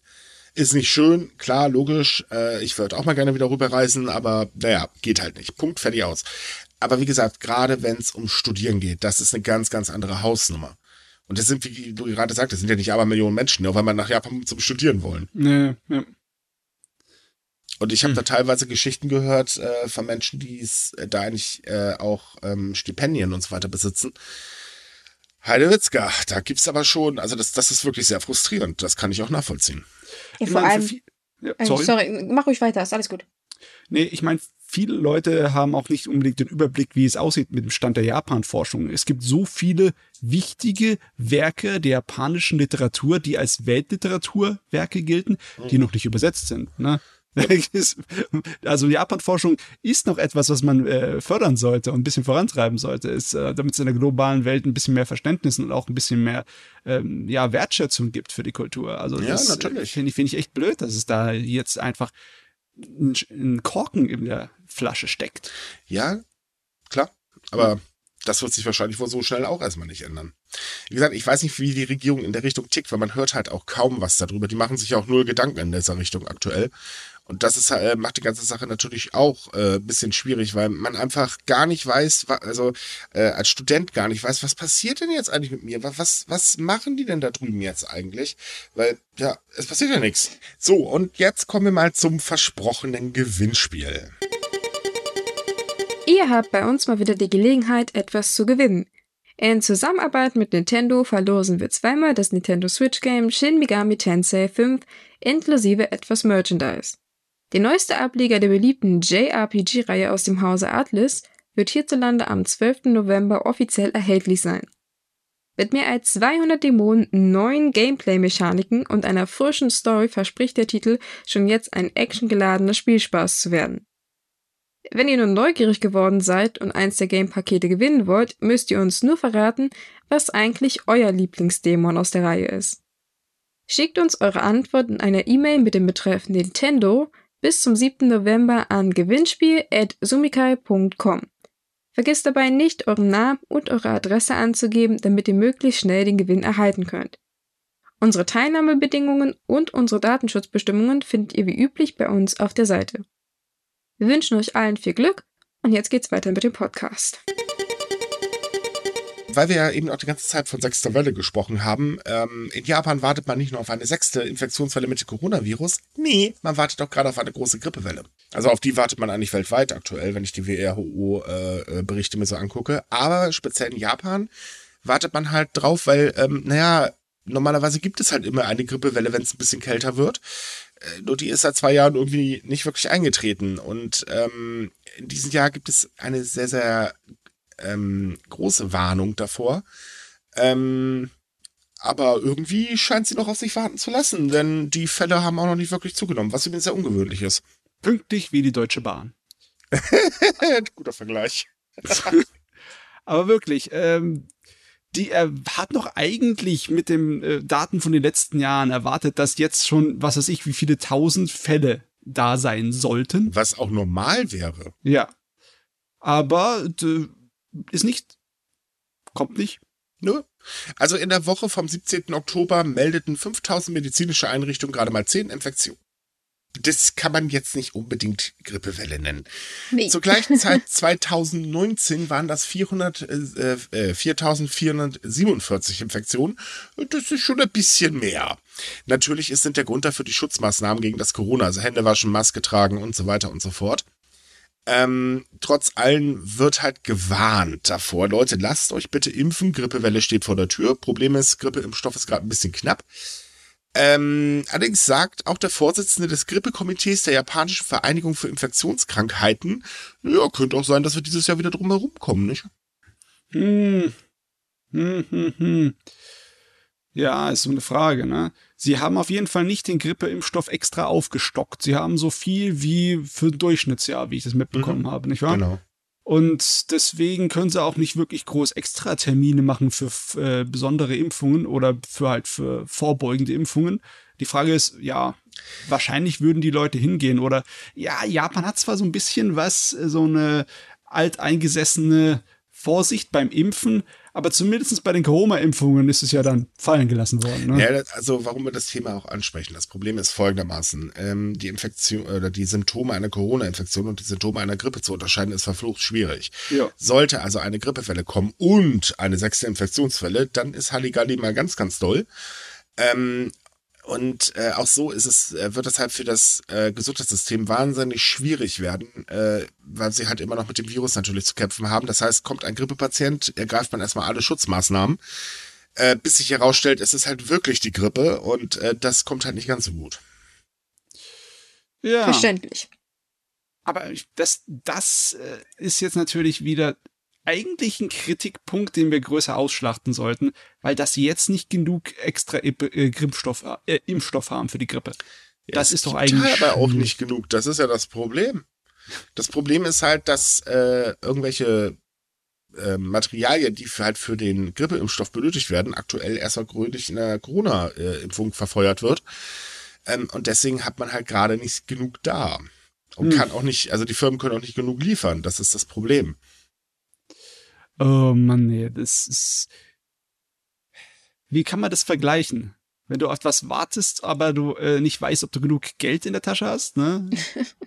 Ist nicht schön, klar, logisch. Äh, ich würde auch mal gerne wieder rüberreisen, aber naja, geht halt nicht. Punkt, fertig aus. Aber wie gesagt, gerade wenn es um Studieren geht, das ist eine ganz, ganz andere Hausnummer. Und das sind, wie du gerade sagtest, das sind ja nicht aber Millionen Menschen, nur weil man nach Japan zum Studieren wollen. Nee, ja. Und ich habe Hm. da teilweise Geschichten gehört äh, von Menschen, die es äh, da eigentlich äh, auch ähm, Stipendien und so weiter besitzen. Heidewitzka, da gibt's aber schon, also das, das ist wirklich sehr frustrierend. Das kann ich auch nachvollziehen. Ja, Ich vor allem. viel- ja, Äh, sorry. sorry, mach ruhig weiter, ist alles gut. Nee, ich meine, viele Leute haben auch nicht unbedingt den Überblick, wie es aussieht mit dem Stand der Japan-Forschung. Es gibt so viele wichtige Werke der japanischen Literatur, die als Weltliteraturwerke gelten, die noch nicht übersetzt sind. Ne? Also Japan-Forschung ist noch etwas, was man äh, fördern sollte und ein bisschen vorantreiben sollte, ist, äh, damit es in der globalen Welt ein bisschen mehr Verständnis und auch ein bisschen mehr ähm, ja, Wertschätzung gibt für die Kultur. Also Ja, das natürlich. finde ich, finde ich echt blöd, dass es da jetzt einfach ein, ein Korken in der Flasche steckt. Ja, klar. Aber das wird sich wahrscheinlich wohl so schnell auch erstmal nicht ändern. Wie gesagt, ich weiß nicht, wie die Regierung in der Richtung tickt, weil man hört halt auch kaum was darüber. Die machen sich auch null Gedanken in dieser Richtung aktuell. Und das ist, äh, macht die ganze Sache natürlich auch äh, bisschen schwierig, weil man einfach gar nicht weiß, also äh, als Student gar nicht weiß, was passiert denn jetzt eigentlich mit mir? Wa- Was, was machen die denn da drüben jetzt eigentlich? Weil, ja, es passiert ja nichts. So, und jetzt kommen wir mal zum versprochenen Gewinnspiel. Ihr habt bei uns mal wieder die Gelegenheit, etwas zu gewinnen. In Zusammenarbeit mit Nintendo verlosen wir zweimal das Nintendo Switch Game Shin Megami Tensei 5 inklusive etwas Merchandise. Der neueste Ableger der beliebten JRPG-Reihe aus dem Hause Atlas wird hierzulande am 12. November offiziell erhältlich sein. Mit mehr als 200 Dämonen, neuen Gameplay-Mechaniken und einer frischen Story verspricht der Titel schon jetzt ein actiongeladener Spielspaß zu werden. Wenn ihr nun neugierig geworden seid und eins der Game-Pakete gewinnen wollt, müsst ihr uns nur verraten, was eigentlich euer Lieblingsdämon aus der Reihe ist. Schickt uns eure Antwort in einer E-Mail mit dem Betreff Nintendo bis zum 7. November an gewinnspiel.sumikai.com. Vergesst dabei nicht, euren Namen und eure Adresse anzugeben, damit ihr möglichst schnell den Gewinn erhalten könnt. Unsere Teilnahmebedingungen und unsere Datenschutzbestimmungen findet ihr wie üblich bei uns auf der Seite. Wir wünschen euch allen viel Glück und jetzt geht's weiter mit dem Podcast. Weil wir ja eben auch die ganze Zeit von sechster Welle gesprochen haben, ähm, in Japan wartet man nicht nur auf eine sechste Infektionswelle mit dem Coronavirus, nee, man wartet auch gerade auf eine große Grippewelle. Also auf die wartet man eigentlich weltweit aktuell, wenn ich die WHO-Berichte äh, mir so angucke. Aber speziell in Japan wartet man halt drauf, weil, ähm, naja, normalerweise gibt es halt immer eine Grippewelle, wenn es ein bisschen kälter wird. Äh, nur die ist seit zwei Jahren irgendwie nicht wirklich eingetreten. Und ähm, in diesem Jahr gibt es eine sehr, sehr ähm, große Warnung davor. Ähm, aber irgendwie scheint sie noch auf sich warten zu lassen, denn die Fälle haben auch noch nicht wirklich zugenommen, was übrigens sehr ungewöhnlich ist. Pünktlich wie die Deutsche Bahn. Guter Vergleich. aber wirklich, ähm, die er hat noch eigentlich mit den äh, Daten von den letzten Jahren erwartet, dass jetzt schon, was weiß ich, wie viele tausend Fälle da sein sollten. Was auch normal wäre. Ja. Aber ist nicht. Kommt nicht. Nö. Also in der Woche vom 17. Oktober meldeten 5000 medizinische Einrichtungen gerade mal 10 Infektionen das kann man jetzt nicht unbedingt Grippewelle nennen. Nee. Zur gleichen Zeit 2019 waren das 400, äh, 4447 äh, Infektionen. Das ist schon ein bisschen mehr. Natürlich ist sind der Grund dafür die Schutzmaßnahmen gegen das Corona, also Hände waschen, Maske tragen und so weiter und so fort. Ähm, trotz allem wird halt gewarnt davor. Leute, lasst euch bitte impfen. Grippewelle steht vor der Tür. Problem ist, Grippeimpfstoff ist gerade ein bisschen knapp. Ähm, allerdings sagt auch der Vorsitzende des Grippekomitees der japanischen Vereinigung für Infektionskrankheiten, ja, könnte auch sein, dass wir dieses Jahr wieder drum herum kommen, nicht? Hm. Hm, hm, hm. Ja, ist so eine Frage, ne? Sie haben auf jeden Fall nicht den Grippeimpfstoff extra aufgestockt. Sie haben so viel wie für ein Durchschnittsjahr, wie ich das mitbekommen mhm. habe, nicht wahr? Genau. Und deswegen können sie auch nicht wirklich groß Extratermine machen für äh, besondere Impfungen oder für halt für vorbeugende Impfungen. Die Frage ist, ja, wahrscheinlich würden die Leute hingehen oder ja, Japan hat zwar so ein bisschen was, äh, so eine alteingesessene Vorsicht beim Impfen, aber zumindest bei den Corona-Impfungen ist es ja dann fallen gelassen worden. Ne? Ja, also warum wir das Thema auch ansprechen. Das Problem ist folgendermaßen. Ähm, die Infektion oder die Symptome einer Corona-Infektion und die Symptome einer Grippe zu unterscheiden, ist verflucht schwierig. Ja. Sollte also eine Grippewelle kommen und eine sechste Infektionswelle, dann ist Halligalli mal ganz, ganz doll. Ähm, und äh, auch so ist es, äh, wird es halt für das äh, Gesundheitssystem wahnsinnig schwierig werden, äh, weil sie halt immer noch mit dem Virus natürlich zu kämpfen haben. Das heißt, kommt ein Grippepatient, ergreift man erstmal alle Schutzmaßnahmen, äh, bis sich herausstellt, es ist halt wirklich die Grippe und äh, das kommt halt nicht ganz so gut. Ja. Verständlich. Aber das, das äh, ist jetzt natürlich wieder eigentlich ein Kritikpunkt, den wir größer ausschlachten sollten, weil das jetzt nicht genug extra äh, Impfstoff, äh, Impfstoff haben für die Grippe. Das ja, ist doch eigentlich. aber auch nicht genug. Das ist ja das Problem. Das Problem ist halt, dass äh, irgendwelche äh, Materialien, die für, halt für den Grippeimpfstoff benötigt werden, aktuell erstmal gründlich in der Corona-Impfung verfeuert wird. Ähm, und deswegen hat man halt gerade nicht genug da. Und hm. kann auch nicht, also die Firmen können auch nicht genug liefern. Das ist das Problem. Oh Mann, nee, das ist. Wie kann man das vergleichen? Wenn du auf etwas wartest, aber du äh, nicht weißt, ob du genug Geld in der Tasche hast, ne?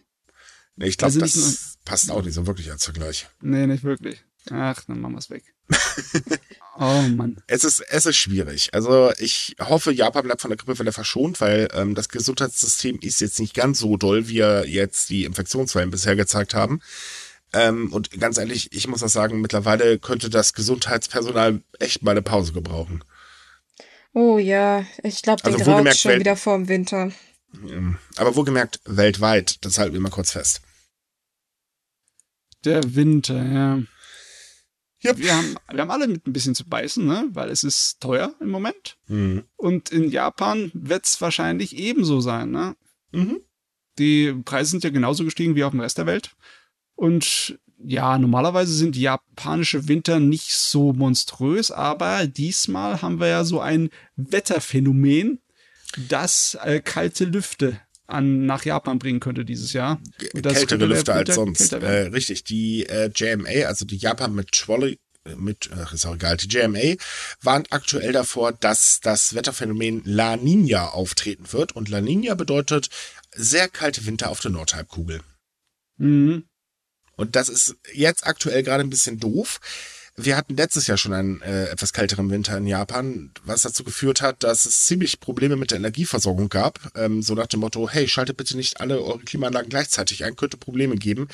nee, ich glaube, also das nur, passt auch nicht so wirklich als Vergleich. Nee, nicht wirklich. Ach, dann machen wir es weg. oh Mann. Es ist, es ist schwierig. Also ich hoffe, Japan bleibt von der Grippewelle verschont, weil ähm, das Gesundheitssystem ist jetzt nicht ganz so doll, wie jetzt die Infektionswellen bisher gezeigt haben. Ähm, und ganz ehrlich, ich muss auch sagen, mittlerweile könnte das Gesundheitspersonal echt mal eine Pause gebrauchen. Oh ja, ich glaube, den also, graut schon wieder vor dem Winter. Aber wohlgemerkt weltweit, das halten wir mal kurz fest. Der Winter, ja. Yep. Wir, haben, wir haben alle mit ein bisschen zu beißen, ne? weil es ist teuer im Moment. Mhm. Und in Japan wird es wahrscheinlich ebenso sein. Ne? Mhm. Die Preise sind ja genauso gestiegen wie auf dem Rest der Welt. Und ja, normalerweise sind japanische Winter nicht so monströs, aber diesmal haben wir ja so ein Wetterphänomen, das äh, kalte Lüfte an nach Japan bringen könnte dieses Jahr. Kältere Lüfte als sonst. Äh, richtig, die äh, JMA, also die Japan Meteorology äh, mit, ach, ist auch egal, die JMA warnt aktuell davor, dass das Wetterphänomen La Nina auftreten wird. Und La Nina bedeutet sehr kalte Winter auf der Nordhalbkugel. Mhm. Und das ist jetzt aktuell gerade ein bisschen doof. Wir hatten letztes Jahr schon einen äh, etwas kälteren Winter in Japan, was dazu geführt hat, dass es ziemlich Probleme mit der Energieversorgung gab. Ähm, so nach dem Motto, hey, schaltet bitte nicht alle eure Klimaanlagen gleichzeitig ein, könnte Probleme geben.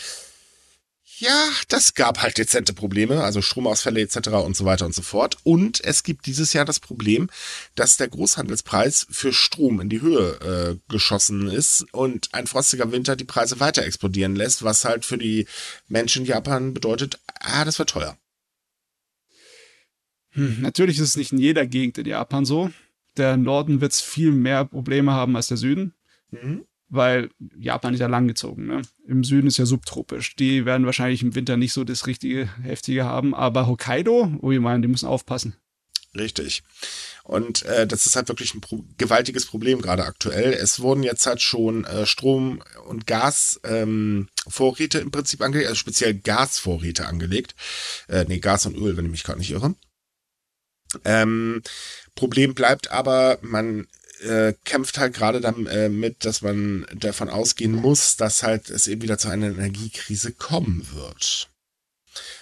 Ja, das gab halt dezente Probleme, also Stromausfälle etc. und so weiter und so fort. Und es gibt dieses Jahr das Problem, dass der Großhandelspreis für Strom in die Höhe äh, geschossen ist und ein frostiger Winter die Preise weiter explodieren lässt, was halt für die Menschen in Japan bedeutet, ah, das wird teuer. Hm, natürlich ist es nicht in jeder Gegend in Japan so. Der Norden wird viel mehr Probleme haben als der Süden. Mhm weil Japan ist ja langgezogen. Ne? Im Süden ist ja subtropisch. Die werden wahrscheinlich im Winter nicht so das richtige heftige haben, aber Hokkaido, oh ich meine, die müssen aufpassen. Richtig. Und äh, das ist halt wirklich ein pro gewaltiges Problem gerade aktuell. Es wurden jetzt halt schon äh, Strom- und Gasvorräte ähm, im Prinzip angelegt, also speziell Gasvorräte angelegt. Äh, nee, Gas und Öl, wenn ich mich gerade nicht irre. Ähm, Problem bleibt aber, man äh, kämpft halt gerade damit, äh, dass man davon ausgehen muss, dass halt es eben wieder zu einer Energiekrise kommen wird.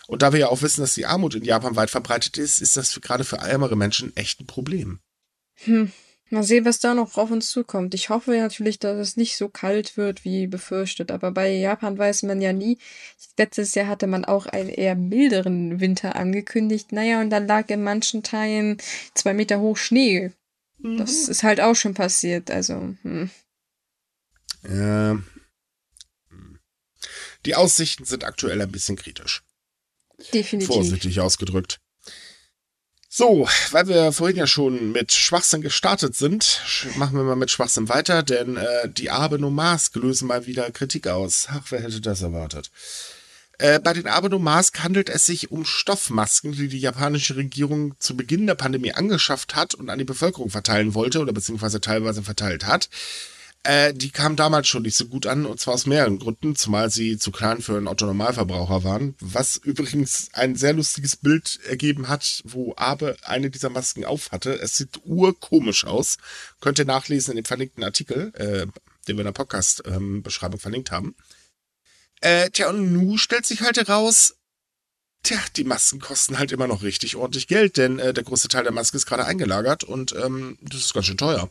Und da wir ja auch wissen, dass die Armut in Japan weit verbreitet ist, ist das für, gerade für ärmere Menschen echt ein Problem. Hm. Mal sehen, was da noch auf uns zukommt. Ich hoffe natürlich, dass es nicht so kalt wird, wie befürchtet. Aber bei Japan weiß man ja nie. Letztes Jahr hatte man auch einen eher milderen Winter angekündigt. Naja, und dann lag in manchen Teilen zwei Meter hoch Schnee. Das mhm. ist halt auch schon passiert, also. Hm. Ja. Die Aussichten sind aktuell ein bisschen kritisch. Definitiv. Vorsichtig ausgedrückt. So, weil wir vorhin ja schon mit Schwachsinn gestartet sind, machen wir mal mit Schwachsinn weiter, denn äh, die Abe Nomask lösen mal wieder Kritik aus. Ach, wer hätte das erwartet? Äh, bei den Abenomask handelt es sich um Stoffmasken, die die japanische Regierung zu Beginn der Pandemie angeschafft hat und an die Bevölkerung verteilen wollte oder beziehungsweise teilweise verteilt hat. Äh, die kamen damals schon nicht so gut an und zwar aus mehreren Gründen, zumal sie zu klein für einen Otto-Normalverbraucher waren. Was übrigens ein sehr lustiges Bild ergeben hat, wo Abe eine dieser Masken aufhatte. Es sieht urkomisch aus. Könnt ihr nachlesen in dem verlinkten Artikel, äh, den wir in der Podcast-Beschreibung ähm, verlinkt haben. Äh, tja, und nu stellt sich halt heraus, tja, die Masken kosten halt immer noch richtig ordentlich Geld, denn äh, der große Teil der Maske ist gerade eingelagert und ähm, das ist ganz schön teuer.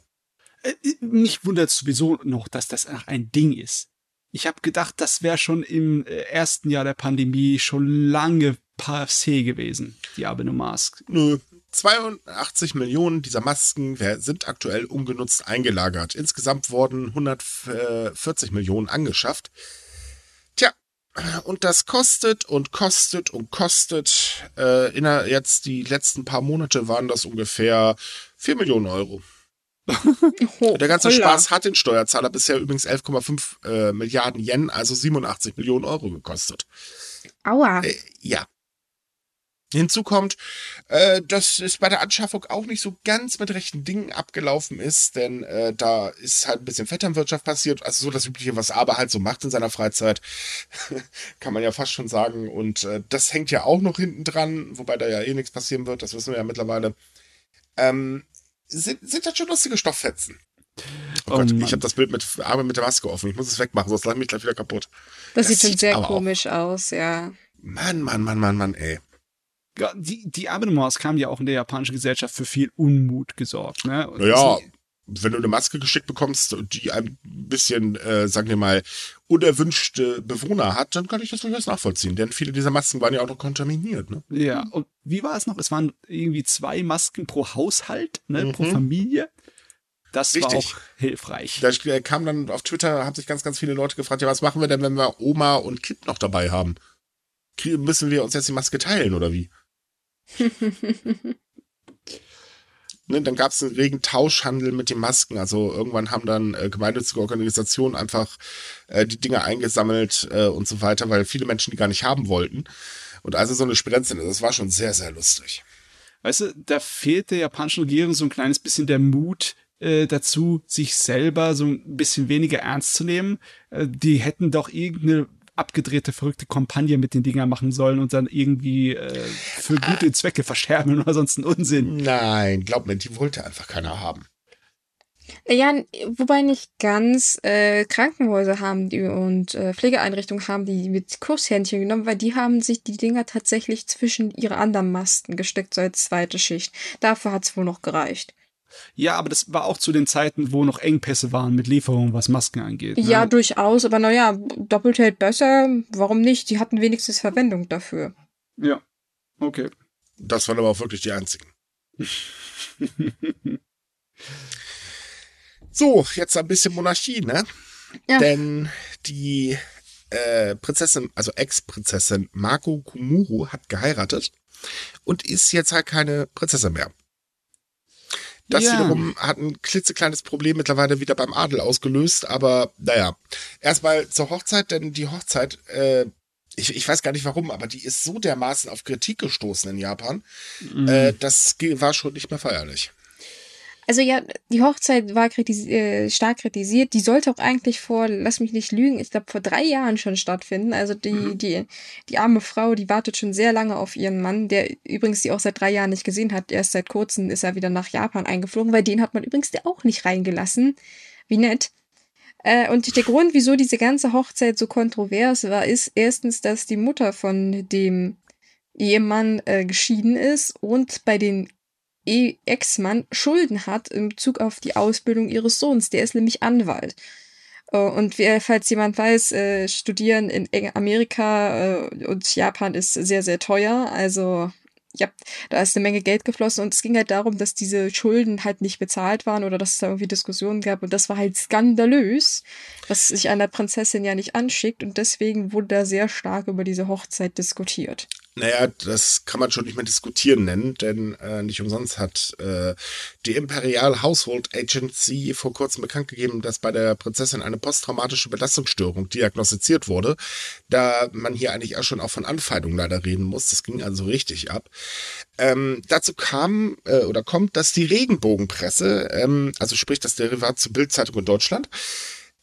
Äh, mich wundert sowieso noch, dass das ein Ding ist. Ich habe gedacht, das wäre schon im äh, ersten Jahr der Pandemie schon lange passé gewesen, die Abeno Mask. Nö. 82 Millionen dieser Masken sind aktuell ungenutzt eingelagert. Insgesamt wurden 140 Millionen angeschafft. Und das kostet und kostet und kostet. Äh, in der, jetzt die letzten paar Monate waren das ungefähr 4 Millionen Euro. Oh, der ganze holla. Spaß hat den Steuerzahler bisher übrigens 11,5 äh, Milliarden Yen, also 87 Millionen Euro gekostet. Aua. Äh, ja. Hinzu kommt, äh, dass es bei der Anschaffung auch nicht so ganz mit rechten Dingen abgelaufen ist, denn äh, da ist halt ein bisschen Vetternwirtschaft passiert, also so das Übliche, was Aber halt so macht in seiner Freizeit, kann man ja fast schon sagen. Und äh, das hängt ja auch noch hinten dran, wobei da ja eh nichts passieren wird, das wissen wir ja mittlerweile. Ähm, sind, sind das schon lustige Stofffetzen. Oh, oh Gott, Mann. ich habe das Bild mit Arme mit der Maske offen. Ich muss es wegmachen, sonst lache ich mich gleich wieder kaputt. Das, das sieht schon sehr komisch auch. aus, ja. Mann, Mann, Mann, Mann, Mann, ey die, die Abonnements haben ja auch in der japanischen Gesellschaft für viel Unmut gesorgt. Ne? naja, wenn du eine Maske geschickt bekommst, die ein bisschen, äh, sagen wir mal, unerwünschte Bewohner hat, dann kann ich das durchaus nachvollziehen. Denn viele dieser Masken waren ja auch noch kontaminiert. Ne? Ja, und wie war es noch? Es waren irgendwie zwei Masken pro Haushalt, ne, mhm. pro Familie. Das Richtig. war auch hilfreich. Da kam dann auf Twitter, haben sich ganz, ganz viele Leute gefragt, ja, was machen wir denn, wenn wir Oma und Kind noch dabei haben? Müssen wir uns jetzt die Maske teilen oder wie? Ne, dann gab es einen regen Tauschhandel mit den Masken. Also irgendwann haben dann äh, gemeinnützige Organisationen einfach äh, die Dinge eingesammelt äh, und so weiter, weil viele Menschen die gar nicht haben wollten. Und also so eine Spirenzin, das war schon sehr, sehr lustig. Weißt du, da fehlt der japanischen Regierung so ein kleines bisschen der Mut, äh, dazu, sich selber so ein bisschen weniger ernst zu nehmen. Äh, die hätten doch irgendeine abgedrehte, verrückte Kampagne mit den Dingern machen sollen und dann irgendwie äh, für gute Zwecke verscherben oder sonst einen Unsinn. Nein, glaub mir, die wollte einfach keiner haben. Ja, wobei nicht ganz äh, Krankenhäuser haben die und äh, Pflegeeinrichtungen haben die mit Kurshändchen genommen, weil die haben sich die Dinger tatsächlich zwischen ihre anderen Masten gesteckt, so als zweite Schicht. Dafür hat's wohl noch gereicht. Ja, aber das war auch zu den Zeiten, wo noch Engpässe waren mit Lieferungen, was Masken angeht. Ne? Ja, durchaus, aber naja, doppelt hält besser. Warum nicht? Die hatten wenigstens Verwendung dafür. Ja, okay. Das waren aber auch wirklich die einzigen. so, jetzt ein bisschen Monarchie, ne? Ja. Denn die äh, Prinzessin, also Ex-Prinzessin Mako Kumuru hat geheiratet und ist jetzt halt keine Prinzessin mehr. Das Ja. wiederum hat ein klitzekleines Problem mittlerweile wieder beim Adel ausgelöst, aber naja. Erstmal zur Hochzeit, denn die Hochzeit, äh, ich, ich weiß gar nicht warum, aber die ist so dermaßen auf Kritik gestoßen in Japan, Mhm. äh, das war schon nicht mehr feierlich. Also ja, die Hochzeit war kritis äh, stark kritisiert. Die sollte auch eigentlich vor, lass mich nicht lügen, ich glaube vor drei Jahren schon stattfinden. Also die, Mhm. die, die arme Frau, die wartet schon sehr lange auf ihren Mann, der übrigens sie auch seit drei Jahren nicht gesehen hat. Erst seit kurzem ist er wieder nach Japan eingeflogen, weil den hat man übrigens auch nicht reingelassen. Wie nett. Äh, und der Grund, wieso diese ganze Hochzeit so kontrovers war, ist erstens, dass die Mutter von dem Ehemann äh, geschieden ist und bei den Ex-Mann Schulden hat im Bezug auf die Ausbildung ihres Sohns. Der ist nämlich Anwalt. Äh, Und wer, falls jemand weiß, äh, studieren in Amerika äh, und Japan ist sehr, sehr teuer. Also, ja, da ist eine Menge Geld geflossen und es ging halt darum, dass diese Schulden halt nicht bezahlt waren oder dass es da irgendwie Diskussionen gab und das war halt skandalös, was sich einer Prinzessin ja nicht anschickt und deswegen wurde da sehr stark über diese Hochzeit diskutiert. Naja, das kann man schon nicht mehr diskutieren nennen, denn äh, nicht umsonst hat äh, die Imperial Household Agency vor kurzem bekannt gegeben, dass bei der Prinzessin eine posttraumatische Belastungsstörung diagnostiziert wurde, da man hier eigentlich auch schon auch von Anfeindung leider reden muss. Das ging also richtig ab. Ähm, dazu kam äh, oder kommt, dass die Regenbogenpresse, ähm, also sprich das Derivat zur Bildzeitung in Deutschland,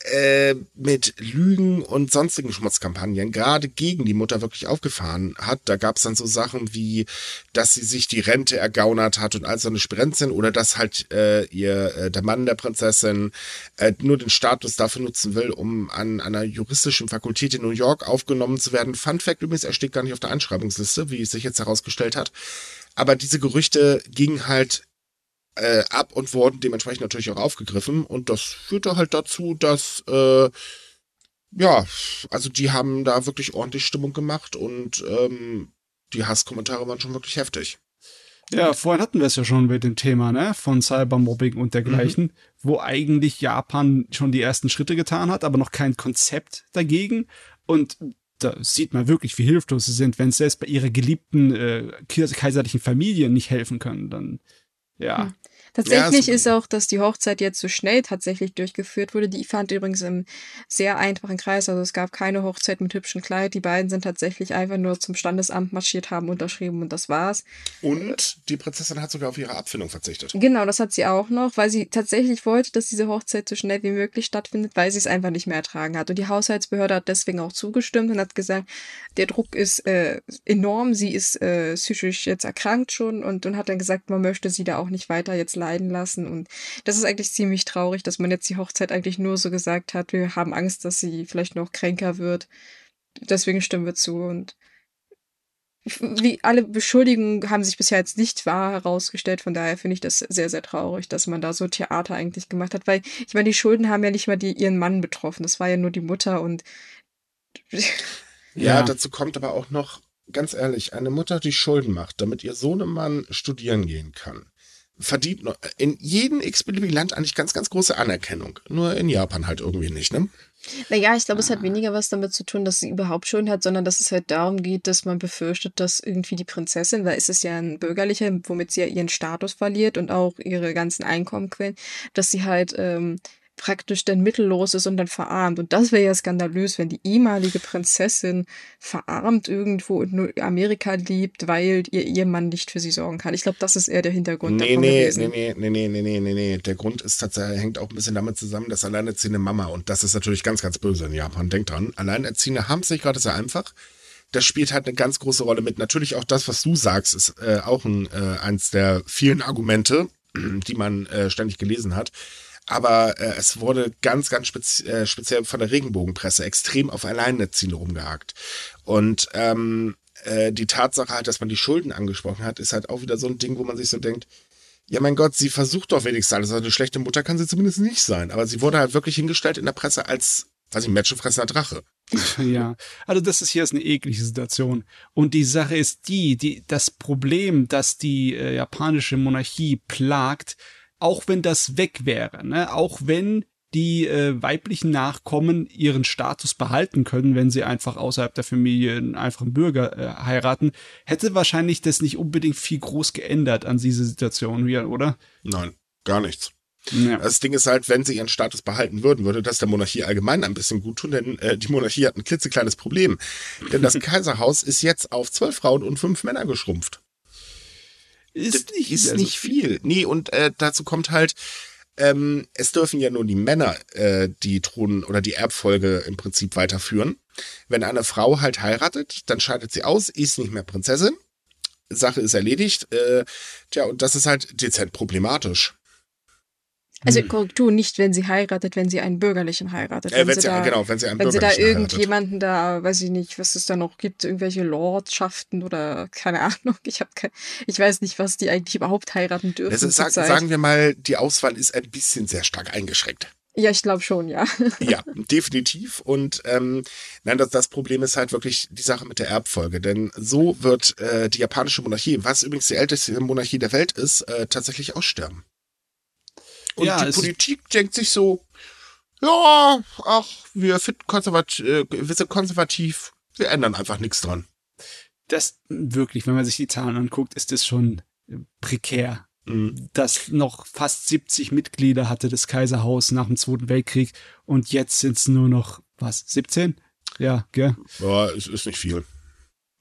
äh, mit Lügen und sonstigen Schmutzkampagnen gerade gegen die Mutter wirklich aufgefahren hat. Da gab es dann so Sachen wie, dass sie sich die Rente ergaunert hat und all so eine Sprenzin oder dass halt äh, ihr äh, der Mann der Prinzessin äh, nur den Status dafür nutzen will, um an einer juristischen Fakultät in New York aufgenommen zu werden. Fun Fact übrigens, er steht gar nicht auf der Einschreibungsliste, wie es sich jetzt herausgestellt hat. Aber diese Gerüchte gingen halt äh, ab und wurden dementsprechend natürlich auch aufgegriffen. Und das führte halt dazu, dass, äh, ja, also die haben da wirklich ordentlich Stimmung gemacht und ähm, die Hasskommentare waren schon wirklich heftig. Ja, vorhin hatten wir es ja schon mit dem Thema, ne, von Cybermobbing und dergleichen, wo eigentlich Japan schon die ersten Schritte getan hat, aber noch kein Konzept dagegen. Und da sieht man wirklich, wie hilflos sie sind, wenn es selbst bei ihrer geliebten äh, kaiserlichen Familie nicht helfen können, dann ja. Hm. Tatsächlich Ja, ist auch, dass die Hochzeit jetzt so schnell tatsächlich durchgeführt wurde. Die fand übrigens im sehr einfachen Kreis. Also es gab keine Hochzeit mit hübschen Kleid. Die beiden sind tatsächlich einfach nur zum Standesamt marschiert, haben unterschrieben und das war's. Und die Prinzessin hat sogar auf ihre Abfindung verzichtet. Genau, das hat sie auch noch, weil sie tatsächlich wollte, dass diese Hochzeit so schnell wie möglich stattfindet, weil sie es einfach nicht mehr ertragen hat. Und die Haushaltsbehörde hat deswegen auch zugestimmt und hat gesagt, der Druck ist äh, enorm, sie ist äh, psychisch jetzt erkrankt schon und, und hat dann gesagt, man möchte sie da auch nicht weiter jetzt leiden lassen. Und das ist eigentlich ziemlich traurig, dass man jetzt die Hochzeit eigentlich nur so gesagt hat, wir haben Angst, dass sie vielleicht noch kränker wird. Deswegen stimmen wir zu und wie alle Beschuldigungen haben sich bisher jetzt nicht wahr herausgestellt. Von daher finde ich das sehr, sehr traurig, dass man da so Theater eigentlich gemacht hat. Weil, ich meine, die Schulden haben ja nicht mal die, ihren Mann betroffen. Das war ja nur die Mutter und Ja, Ja. dazu kommt aber auch noch, ganz ehrlich, eine Mutter, die Schulden macht, damit ihr Sohnemann studieren gehen kann, verdient noch in jedem x-beliebigen Land eigentlich ganz, ganz große Anerkennung. Nur in Japan halt irgendwie nicht, ne? Naja, ich glaube, es hat weniger was damit zu tun, dass sie überhaupt schon hat, sondern dass es halt darum geht, dass man befürchtet, dass irgendwie die Prinzessin, weil es ist ja ein bürgerlicher, womit sie ja ihren Status verliert und auch ihre ganzen Einkommenquellen, dass sie halt ähm, praktisch dann mittellos ist und dann verarmt. Und das wäre ja skandalös, wenn die ehemalige Prinzessin verarmt irgendwo in Amerika lebt, weil ihr Ehemann nicht für sie sorgen kann. Ich glaube, das ist eher der Hintergrund. Nee, nee, gewesen. nee, nee, nee, nee, nee, nee, nee. Der Grund ist tatsächlich, hängt auch ein bisschen damit zusammen, dass alleinerziehende Mama, und das ist natürlich ganz, ganz böse in Japan, denkt dran, alleinerziehende haben es nicht gerade sehr einfach. Das spielt halt eine ganz große Rolle mit. Natürlich auch das, was du sagst, ist äh, auch ein, äh, eins der vielen Argumente, die man äh, ständig gelesen hat aber äh, es wurde ganz, ganz spezi äh, speziell von der Regenbogenpresse extrem auf Alleinerziehende rumgehakt. Und ähm, äh, die Tatsache halt, dass man die Schulden angesprochen hat, ist halt auch wieder so ein Ding, wo man sich so denkt, ja mein Gott, sie versucht doch wenigstens alles. Also eine schlechte Mutter kann sie zumindest nicht sein. Aber sie wurde halt wirklich hingestellt in der Presse als, weiß ich, menschenfressender Drache. Ja, also das ist hier ist eine eklige Situation. Und die Sache ist die, die das Problem, das die äh, japanische Monarchie plagt, auch wenn das weg wäre, ne? auch wenn die äh, weiblichen Nachkommen ihren Status behalten können, wenn sie einfach außerhalb der Familie einen einfachen Bürger äh, heiraten, hätte wahrscheinlich das nicht unbedingt viel groß geändert an diese Situation hier, oder? Nein, gar nichts. Ja. Das Ding ist halt, wenn sie ihren Status behalten würden, würde das der Monarchie allgemein ein bisschen gut tun, denn äh, die Monarchie hat ein klitzekleines Problem. Denn das Kaiserhaus ist jetzt auf zwölf Frauen und fünf Männer geschrumpft. Ist nicht, ist also nicht viel. Nee, und äh, dazu kommt halt, ähm, es dürfen ja nur die Männer äh, die Thron- oder die Erbfolge im Prinzip weiterführen. Wenn eine Frau halt heiratet, dann scheidet sie aus, ist nicht mehr Prinzessin. Sache ist erledigt. Äh, tja, und das ist halt dezent problematisch. Also hm. Korrektur, nicht wenn sie heiratet, wenn sie einen Bürgerlichen heiratet. Äh, wenn, sie, da, genau, wenn sie einen wenn sie da irgendjemanden heiratet. da, weiß ich nicht, was es da noch gibt, irgendwelche Lordschaften oder keine Ahnung. Ich habe ich weiß nicht, was die eigentlich überhaupt heiraten dürfen. Also sag, sagen wir mal, die Auswahl ist ein bisschen sehr stark eingeschränkt. Ja, ich glaube schon, ja. ja, definitiv. Und ähm, nein, das, das Problem ist halt wirklich die Sache mit der Erbfolge. Denn so wird äh, die japanische Monarchie, was übrigens die älteste Monarchie der Welt ist, äh, tatsächlich aussterben. Und ja, die Politik denkt sich so, ja, ach, wir finden konservativ, äh, wir sind konservativ, wir ändern einfach nichts dran. Das wirklich, wenn man sich die Zahlen anguckt, ist das schon prekär. Mhm. Das noch fast 70 Mitglieder hatte das Kaiserhaus nach dem Zweiten Weltkrieg und jetzt sind es nur noch, was, 17? Ja, gell? Ja, es ist nicht viel.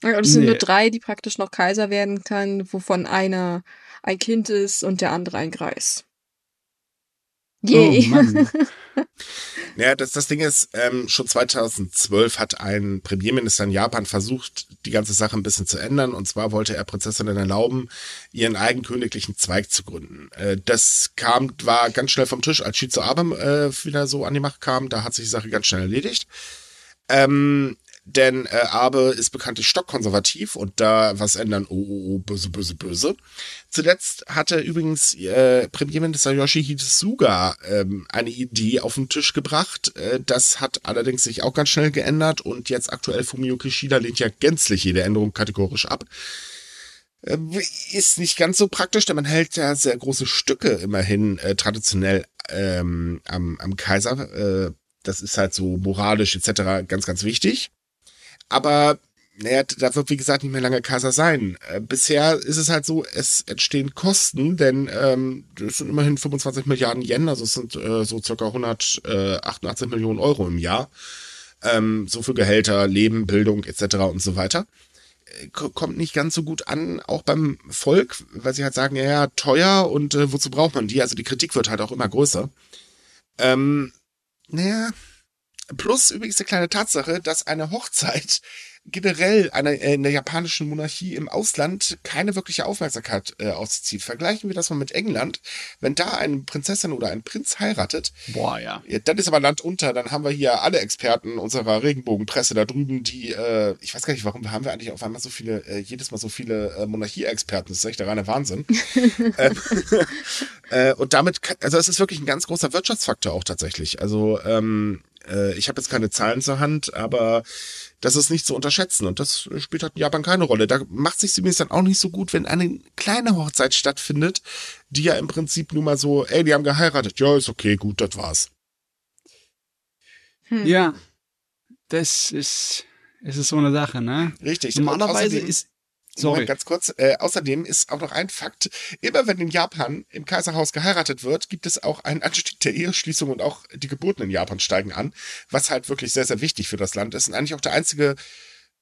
Ja, es sind nee. nur drei, die praktisch noch Kaiser werden kann, wovon einer ein Kind ist und der andere ein Greis. Yay. Oh ja, das, das Ding ist, ähm, schon 2012 hat ein Premierminister in Japan versucht, die ganze Sache ein bisschen zu ändern. Und zwar wollte er Prinzessinnen erlauben, ihren eigenköniglichen Zweig zu gründen. Äh, das kam, war ganz schnell vom Tisch, als Shizu Abe äh, wieder so an die Macht kam. Da hat sich die Sache ganz schnell erledigt. Ähm, denn äh, Abe ist bekanntlich stockkonservativ und da was ändern, oh, oh, oh, böse, böse, böse. Zuletzt hatte übrigens äh, Premierminister Yoshihide Suga ähm, eine Idee auf den Tisch gebracht. Äh, das hat allerdings sich auch ganz schnell geändert und jetzt aktuell Fumio Kishida lehnt ja gänzlich jede Änderung kategorisch ab. Äh, ist nicht ganz so praktisch, denn man hält ja sehr große Stücke immerhin äh, traditionell ähm, am, am Kaiser. Äh, das ist halt so moralisch etc. ganz, ganz wichtig. Aber naja, da wird wie gesagt nicht mehr lange Kaiser sein. Äh, bisher ist es halt so, es entstehen Kosten, denn ähm, das sind immerhin 25 Milliarden Yen, also es sind äh, so circa 188 Millionen Euro im Jahr. Ähm, so für Gehälter, Leben, Bildung etc. und so weiter. Äh, kommt nicht ganz so gut an, auch beim Volk, weil sie halt sagen, ja, ja, teuer und äh, wozu braucht man die? Also die Kritik wird halt auch immer größer. Ähm, naja, Plus übrigens die kleine Tatsache, dass eine Hochzeit generell eine, äh, in der japanischen Monarchie im Ausland keine wirkliche Aufmerksamkeit äh, auszieht. Vergleichen wir das mal mit England. Wenn da eine Prinzessin oder ein Prinz heiratet, Boah, ja. dann ist aber Land unter. Dann haben wir hier alle Experten unserer Regenbogenpresse da drüben, die, äh, ich weiß gar nicht, warum haben wir eigentlich auf einmal so viele, äh, jedes Mal so viele äh, Monarchie-Experten. Das ist echt der reine Wahnsinn. ähm, äh, und damit, also es ist wirklich ein ganz großer Wirtschaftsfaktor auch tatsächlich. Also ähm, äh, ich habe jetzt keine Zahlen zur Hand, aber das ist nicht zu unterschätzen und das spielt halt in Japan keine Rolle. Da macht sich übrigens dann auch nicht so gut, wenn eine kleine Hochzeit stattfindet, die ja im Prinzip nur mal so, ey, die haben geheiratet, ja, ist okay, gut, das war's. Hm. Ja, das ist, es ist so eine Sache, ne? Richtig. Normalerweise ist, Sorry. ganz kurz. Äh, außerdem ist auch noch ein Fakt. Immer wenn in Japan im Kaiserhaus geheiratet wird, gibt es auch einen Anstieg der Eheschließung und auch die Geburten in Japan steigen an, was halt wirklich sehr, sehr wichtig für das Land ist und eigentlich auch der einzige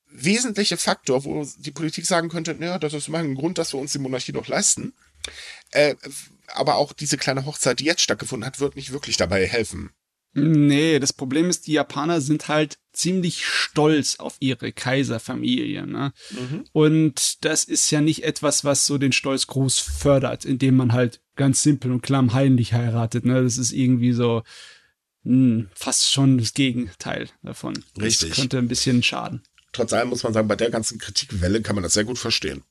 wesentliche Faktor, wo die Politik sagen könnte, ja, das ist mal ein Grund, dass wir uns die Monarchie noch leisten. Äh, aber auch diese kleine Hochzeit, die jetzt stattgefunden hat, wird nicht wirklich dabei helfen. Nee, das Problem ist, die Japaner sind halt ziemlich stolz auf ihre Kaiserfamilie, ne? Und das ist ja nicht etwas, was so den Stolz groß fördert, indem man halt ganz simpel und klammheimlich heiratet, ne? Das ist irgendwie so mh, fast schon das Gegenteil davon. Richtig. Das könnte ein bisschen schaden. Trotz allem muss man sagen, bei der ganzen Kritikwelle kann man das sehr gut verstehen.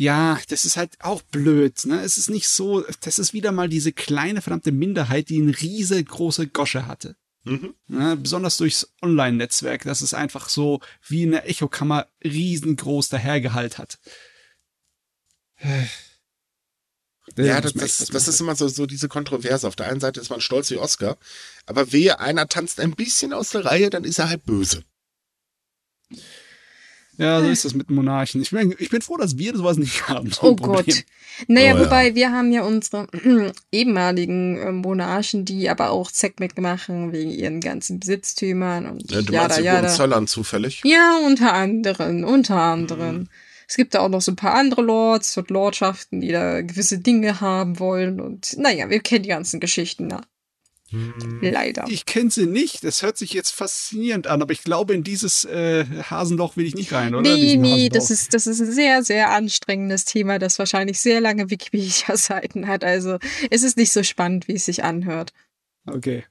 Ja, das ist halt auch blöd, ne? Es ist nicht so, das ist wieder mal diese kleine verdammte Minderheit, die eine riesengroße Gosche hatte. Mhm. Ne, besonders durchs Online-Netzwerk, dass es einfach so wie eine Echokammer riesengroß dahergehalt hat. Ja, das, das, das ist immer so, so diese Kontroverse. Auf der einen Seite ist man stolz wie Oscar, aber wehe, einer tanzt ein bisschen aus der Reihe, dann ist er halt böse. Ja, so ist das mit Monarchen. Ich bin, ich bin froh, dass wir sowas nicht haben. So Oh Problem. Gott. Naja, Oh ja. wobei wir haben ja unsere ehemaligen äh, Monarchen, die aber auch Zeckmeck machen wegen ihren ganzen Besitztümern und Ja, du jada, meinst jada. Hohenzollern zufällig? Ja, unter anderem, unter anderem. Mhm. Es gibt da auch noch so ein paar andere Lords und Lordschaften, die da gewisse Dinge haben wollen und naja, wir kennen die ganzen Geschichten, na. Leider. Ich kenne sie nicht. Das hört sich jetzt faszinierend an, aber ich glaube, in dieses äh, Hasenloch will ich nicht rein, oder? Nee, nee, das ist, das ist ein sehr, sehr anstrengendes Thema, das wahrscheinlich sehr lange Wikipedia-Seiten hat. Also es ist nicht so spannend, wie es sich anhört. Okay.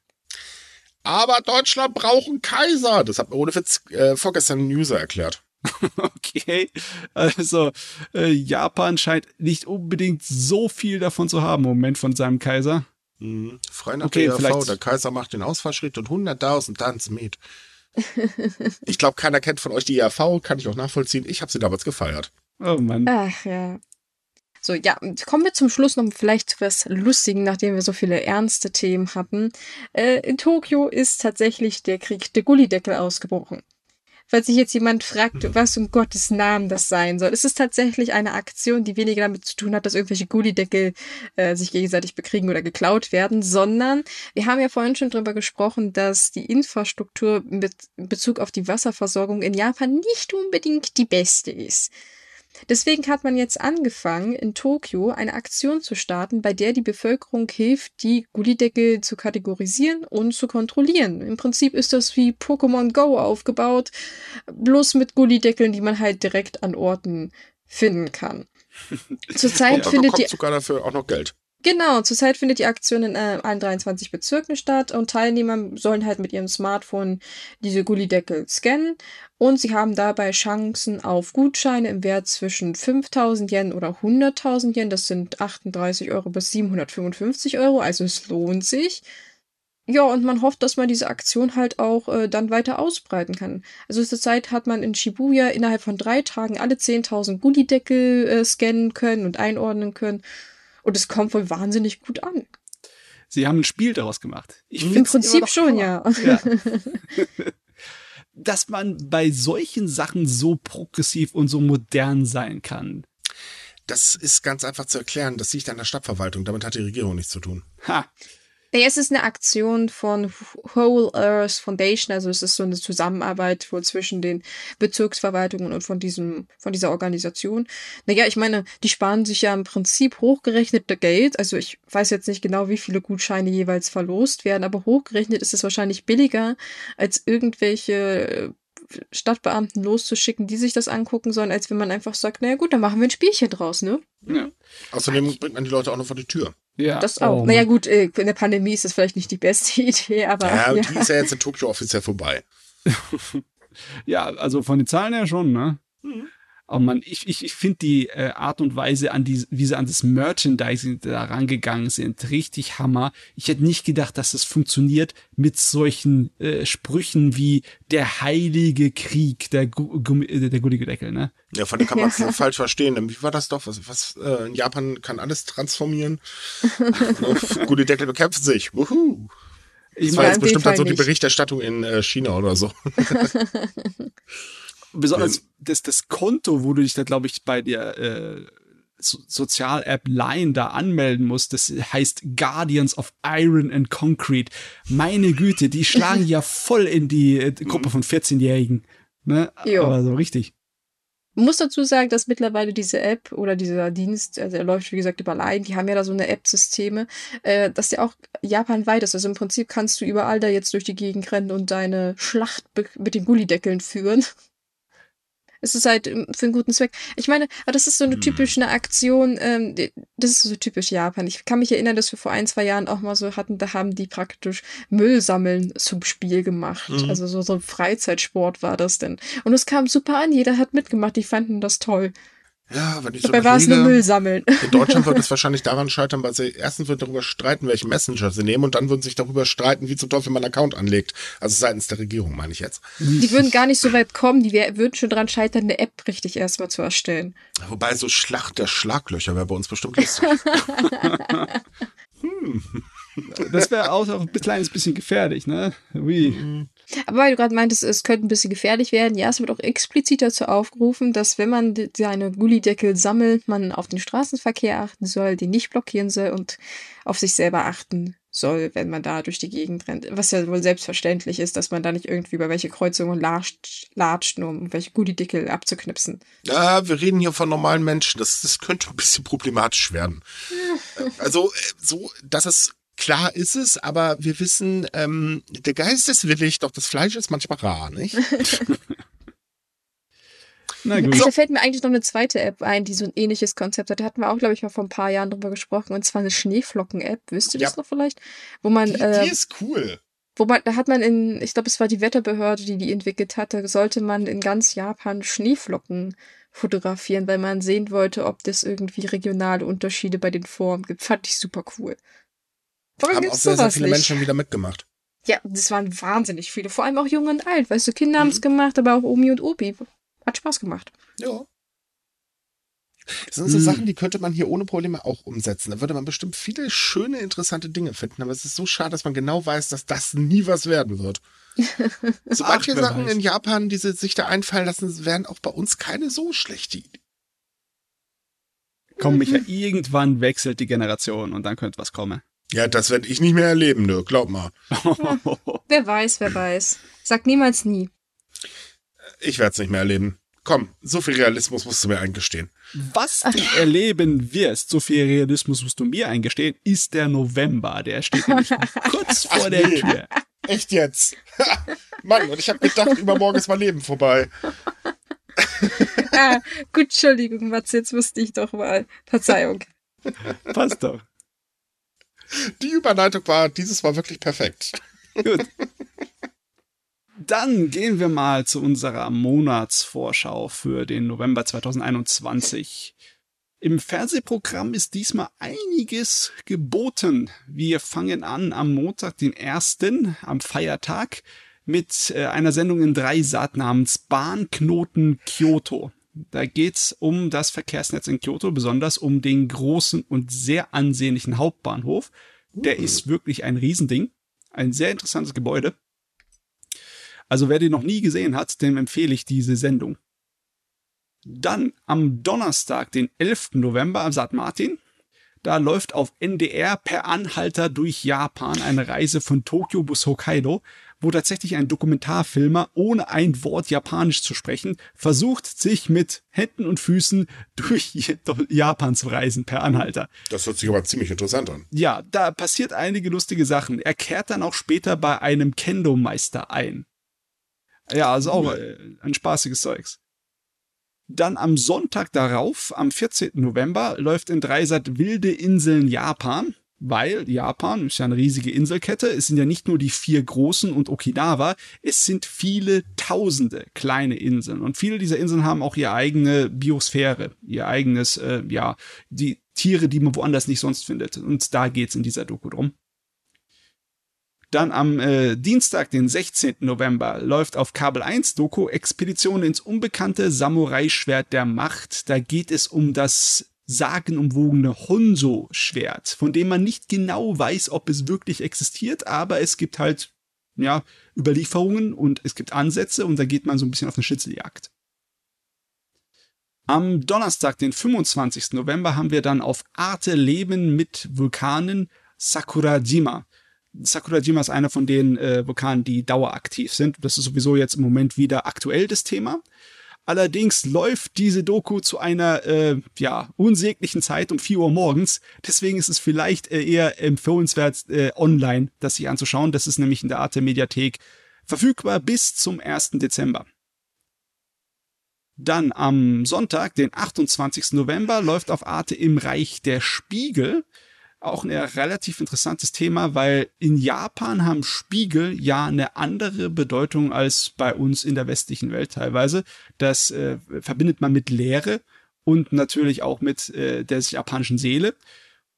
Aber Deutschland braucht einen Kaiser. Das hat mir ohne Witz äh, vorgestern ein User erklärt. Okay. Also, äh, Japan scheint nicht unbedingt so viel davon zu haben im Moment von seinem Kaiser. Mhm. Frei nach Okay, der vielleicht- der Kaiser macht den Ausfallschritt und 100.000 tanzen mit. ich glaube, keiner kennt von euch die ERV, kann ich auch nachvollziehen. Ich habe sie damals gefeiert. Oh Mann. Ach ja. So, ja, kommen wir zum Schluss noch vielleicht zu was Lustigen, nachdem wir so viele ernste Themen hatten. Äh, in Tokio ist tatsächlich der Krieg der Gullideckel ausgebrochen. Falls sich jetzt jemand fragt, was um Gottes Namen das sein soll, es ist tatsächlich eine Aktion, die weniger damit zu tun hat, dass irgendwelche Gullideckel äh, sich gegenseitig bekriegen oder geklaut werden, sondern wir haben ja vorhin schon drüber gesprochen, dass die Infrastruktur mit Bezug auf die Wasserversorgung in Japan nicht unbedingt die beste ist. Deswegen hat man jetzt angefangen, in Tokio eine Aktion zu starten, bei der die Bevölkerung hilft, die Gullideckel zu kategorisieren und zu kontrollieren. Im Prinzip ist das wie Pokémon Go aufgebaut, bloß mit Gullideckeln, die man halt direkt an Orten finden kann. Zurzeit findet die sogar dafür auch noch Geld. Genau, zurzeit findet die Aktion in äh, allen 23 Bezirken statt und Teilnehmer sollen halt mit ihrem Smartphone diese Gullideckel scannen und sie haben dabei Chancen auf Gutscheine im Wert zwischen 5000 Yen oder 100.000 Yen. Das sind 38 Euro bis 755 Euro, also es lohnt sich. Ja, und man hofft, dass man diese Aktion halt auch äh, dann weiter ausbreiten kann. Also zurzeit hat man in Shibuya innerhalb von drei Tagen alle 10.000 Gullideckel äh, scannen können und einordnen können. Und es kommt wohl wahnsinnig gut an. Sie haben ein Spiel daraus gemacht. Ich Im Prinzip schon, ja. Ja. Dass man bei solchen Sachen so progressiv und so modern sein kann. Das ist ganz einfach zu erklären. Das liegt an der Stadtverwaltung. Damit hat die Regierung nichts zu tun. Ha. Nee, es ist eine Aktion von Whole Earth Foundation, also es ist so eine Zusammenarbeit wohl zwischen den Bezirksverwaltungen und von diesem, von dieser Organisation. Naja, ich meine, die sparen sich ja im Prinzip hochgerechnete Geld. Also ich weiß jetzt nicht genau, wie viele Gutscheine jeweils verlost werden, aber hochgerechnet ist es wahrscheinlich billiger, als irgendwelche äh, Stadtbeamten loszuschicken, die sich das angucken sollen, als wenn man einfach sagt, naja gut, dann machen wir ein Spielchen draus, ne? Ja. Außerdem bringt man die Leute auch noch vor die Tür. Ja. Das auch. Oh, naja Mann. gut, äh, in der Pandemie ist das vielleicht nicht die beste Idee, aber Ja, ja. die ist ja jetzt in Tokio offiziell vorbei. Ja, also von den Zahlen her schon, ne? Oh man, ich, ich, ich finde die äh, Art und Weise, an die, wie sie an das Merchandising da rangegangen sind, richtig Hammer. Ich hätte nicht gedacht, dass das funktioniert mit solchen äh, Sprüchen wie der heilige Krieg, der, Gu Gummi, äh, der Gullideckel, ne? Ja, von dem kann man es falsch verstehen. Wie war das doch? Was, was äh, in Japan kann alles transformieren. Gute Deckel bekämpfen sich. Wuhu. Ich Das war meine, jetzt bestimmt dann so die Berichterstattung in äh, China oder so. besonders das, das Konto, wo du dich da, glaube ich, bei der äh, so Sozial-App Line da anmelden musst, das heißt Guardians of Iron and Concrete. Meine Güte, die schlagen ja voll in die äh, Gruppe von 14-Jährigen. Ne? Jo. Aber so richtig. Man muss dazu sagen, dass mittlerweile diese App oder dieser Dienst, also er läuft wie gesagt über Line, die haben ja da so eine App-Systeme, äh, dass der auch japanweit ist. Also im Prinzip kannst du überall da jetzt durch die Gegend rennen und deine Schlacht mit den Gullideckeln führen. Es ist halt ähm, für einen guten Zweck. Ich meine, aber das ist so eine Hm. typische Aktion, ähm, das ist so typisch Japan. Ich kann mich erinnern, dass wir vor ein, zwei Jahren auch mal so hatten, da haben die praktisch Müll sammeln zum Spiel gemacht. Mhm. Also so, so ein Freizeitsport war das denn. Und es kam super an, jeder hat mitgemacht, die fanden das toll. Ja, wenn ich so Dabei war es nur Müll sammeln. In Deutschland wird es wahrscheinlich daran scheitern, weil sie erstens wird darüber streiten, welchen Messenger sie nehmen und dann würden sich darüber streiten, wie zum Teufel man einen Account anlegt. Also seitens der Regierung, meine ich jetzt. Die würden gar nicht so weit kommen, die würden schon dran scheitern, eine App richtig erstmal zu erstellen. Wobei so Schlacht der Schlaglöcher wäre bei uns bestimmt lustig. Das wäre auch ein kleines bisschen gefährlich, ne? Wie? Aber weil du gerade meintest, es könnte ein bisschen gefährlich werden, ja, es wird auch explizit dazu aufgerufen, dass wenn man seine Gullideckel sammelt, man auf den Straßenverkehr achten soll, den nicht blockieren soll und auf sich selber achten soll, wenn man da durch die Gegend rennt. Was ja wohl selbstverständlich ist, dass man da nicht irgendwie über welche Kreuzungen latscht, latscht nur um welche Gullideckel abzuknipsen. Ja, wir reden hier von normalen Menschen. Das, das könnte ein bisschen problematisch werden. Also, äh, so, dass es klar ist es, aber wir wissen, ähm, der Geist ist willig, doch das Fleisch ist manchmal rar, nicht? Na gut. Also, Da fällt mir eigentlich noch eine zweite App ein, die so ein ähnliches Konzept hat. Da hatten wir auch, glaube ich, mal vor ein paar Jahren drüber gesprochen. Und zwar eine Schneeflocken-App. Wisst ihr das Ja. noch vielleicht? Wo man, Die, äh, die ist cool. wo man, da hat man in, ich glaube, es war die Wetterbehörde, die die entwickelt hatte, sollte man in ganz Japan Schneeflocken fotografieren, weil man sehen wollte, ob das irgendwie regionale Unterschiede bei den Formen gibt. Fand ich super cool. Warum Haben auch sehr, sehr viele nicht? Menschen wieder mitgemacht. Ja, das waren wahnsinnig viele. Vor allem auch jung und alt. Weißt du, Kinder Mhm. haben es gemacht, aber auch Omi und Opi. Hat Spaß gemacht. Ja. Das sind so Hm. Sachen, die könnte man hier ohne Probleme auch umsetzen. Da würde man bestimmt viele schöne, interessante Dinge finden. Aber es ist so schade, dass man genau weiß, dass das nie was werden wird. So Ach, manche Sachen weiß. in Japan, die sie sich da einfallen lassen, wären auch bei uns keine so schlechte Idee. Komm, Micha, irgendwann wechselt die Generation und dann könnte was kommen. Ja, das werde ich nicht mehr erleben, nö, glaub mal. Wer weiß, wer weiß. Sag niemals nie. Ich werde es nicht mehr erleben. Komm, so viel Realismus musst du mir eingestehen. Was du erleben wirst, so viel Realismus musst du mir eingestehen, ist der November. Der steht nämlich kurz vor Ach der nee. Tür. Echt jetzt? Mann, und ich habe gedacht, übermorgen ist mein Leben vorbei. Ah, gut, Entschuldigung, Matze, jetzt wusste ich doch mal. Verzeihung. Passt doch. Die Überleitung war dieses Mal wirklich perfekt. Gut. Dann gehen wir mal zu unserer Monatsvorschau für den November 2021. Im Fernsehprogramm ist diesmal einiges geboten. Wir fangen an am Montag, den 1., am Feiertag, mit äh, einer Sendung in drei Saat namens Bahnknoten Kyoto. Da geht's um das Verkehrsnetz in Kyoto, besonders um den großen und sehr ansehnlichen Hauptbahnhof. Der ist wirklich ein Riesending. Ein sehr interessantes Gebäude. Also wer den noch nie gesehen hat, dem empfehle ich diese Sendung. Dann am Donnerstag, den 11. November, am St. Martin. Da läuft auf NDR per Anhalter durch Japan eine Reise von Tokio bis Hokkaido, wo tatsächlich ein Dokumentarfilmer, ohne ein Wort Japanisch zu sprechen, versucht, sich mit Händen und Füßen durch Japan zu reisen per Anhalter. Das hört sich aber ziemlich interessant an. Ja, da passiert einige lustige Sachen. Er kehrt dann auch später bei einem Kendo-Meister ein. Ja, also auch äh, ein spaßiges Zeugs. Dann am Sonntag darauf, am 14. November, läuft in Dreisat Wilde Inseln Japan, weil Japan ist ja eine riesige Inselkette. Es sind ja nicht nur die vier großen und Okinawa, es sind viele tausende kleine Inseln. Und viele dieser Inseln haben auch ihre eigene Biosphäre, ihr eigenes, äh, ja, die Tiere, die man woanders nicht sonst findet. Und da geht's in dieser Doku drum. Dann am äh, Dienstag, den 16. November, läuft auf Kabel 1 Doku Expedition ins unbekannte Samurai-Schwert der Macht. Da geht es um das sagenumwogene Honso-Schwert, von dem man nicht genau weiß, ob es wirklich existiert, aber es gibt halt, ja, Überlieferungen und es gibt Ansätze und da geht man so ein bisschen auf eine Schnitzeljagd. Am Donnerstag, den 25. November, haben wir dann auf Arte Leben mit Vulkanen Sakurajima. Sakurajima ist einer von den äh, Vulkanen, die daueraktiv sind. Das ist sowieso jetzt im Moment wieder aktuell das Thema. Allerdings läuft diese Doku zu einer äh, ja, unsäglichen Zeit um 4 Uhr morgens. Deswegen ist es vielleicht äh, eher empfehlenswert, äh, online das sich anzuschauen. Das ist nämlich in der Arte Mediathek verfügbar bis zum 1. Dezember. Dann am Sonntag, den 28. November, läuft auf Arte im Reich der Spiegel. Auch ein relativ interessantes Thema, weil in Japan haben Spiegel ja eine andere Bedeutung als bei uns in der westlichen Welt teilweise. Das äh, verbindet man mit Lehre und natürlich auch mit äh, der japanischen Seele.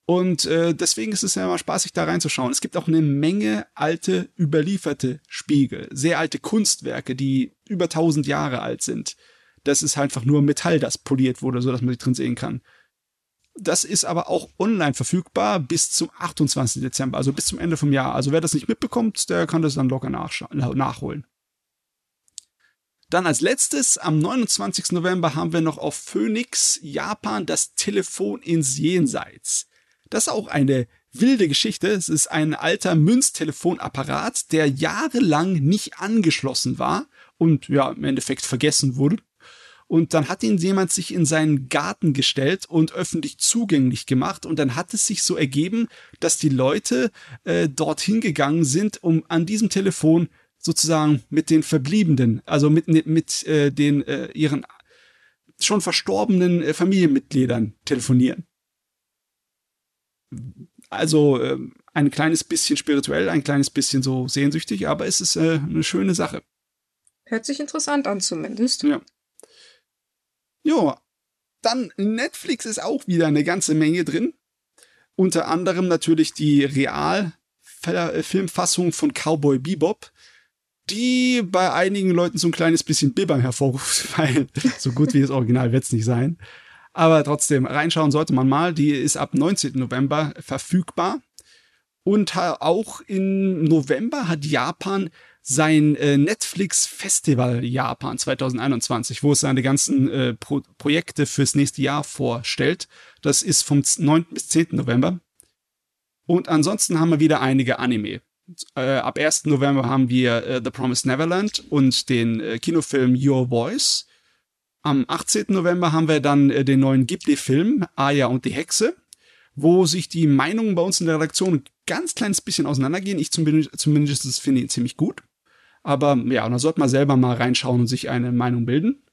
Und äh, deswegen ist es ja immer spaßig, da reinzuschauen. Es gibt auch eine Menge alte, überlieferte Spiegel, sehr alte Kunstwerke, die über 1000 Jahre alt sind. Das ist einfach nur Metall, das poliert wurde, so dass man sich drin sehen kann. Das ist aber auch online verfügbar bis zum 28. Dezember, also bis zum Ende vom Jahr. Also wer das nicht mitbekommt, der kann das dann locker nachholen. Dann als letztes, am 29. November haben wir noch auf Phoenix, Japan, das Telefon ins Jenseits. Das ist auch eine wilde Geschichte. Es ist ein alter Münztelefonapparat, der jahrelang nicht angeschlossen war und ja, im Endeffekt vergessen wurde. Und dann hat ihn jemand sich in seinen Garten gestellt und öffentlich zugänglich gemacht. Und dann hat es sich so ergeben, dass die Leute äh, dorthin gegangen sind, um an diesem Telefon sozusagen mit den Verbliebenen, also mit, mit äh, den äh, ihren schon verstorbenen äh, Familienmitgliedern telefonieren. Also äh, ein kleines bisschen spirituell, ein kleines bisschen so sehnsüchtig, aber es ist äh, eine schöne Sache. Hört sich interessant an zumindest. Ja. Jo, dann Netflix ist auch wieder eine ganze Menge drin. Unter anderem natürlich die Realfilmfassung von Cowboy Bebop, die bei einigen Leuten so ein kleines bisschen Bibbern hervorruft, weil so gut wie das Original wird es nicht sein. Aber trotzdem, reinschauen sollte man mal. Die ist ab 19. November verfügbar. Und auch im November hat Japan sein äh, Netflix Festival Japan 2021, wo es seine ganzen äh, Pro Projekte fürs nächste Jahr vorstellt. Das ist vom 9. bis 10. November. Und ansonsten haben wir wieder einige Anime. Äh, ab 1. November haben wir äh, The Promised Neverland und den äh, Kinofilm Your Voice. Am 18. November haben wir dann äh, den neuen Ghibli-Film Aya und die Hexe, wo sich die Meinungen bei uns in der Redaktion ein ganz kleines bisschen auseinandergehen. Ich zumindest, zumindest finde ihn ziemlich gut. Aber ja, da sollte man selber mal reinschauen und sich eine Meinung bilden.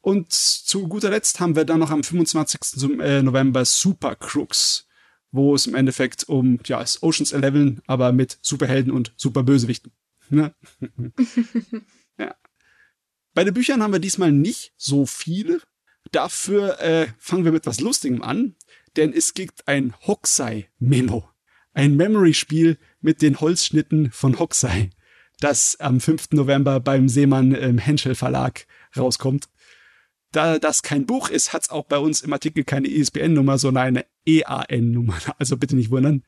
Und zu guter Letzt haben wir dann noch am 25. Äh, November Super Crooks, wo es im Endeffekt um, ja, ist Oceans 11, aber mit Superhelden und Superbösewichten. Ne? ja. Bei den Büchern haben wir diesmal nicht so viele. Dafür äh, fangen wir mit was Lustigem an, denn es gibt ein Hokusai-Memo. Ein Memory-Spiel mit den Holzschnitten von Hokusai das am 5. November beim Seemann im Henschel Verlag rauskommt. Da das kein Buch ist, hat es auch bei uns im Artikel keine ISBN-Nummer, sondern eine EAN-Nummer. Also bitte nicht wundern.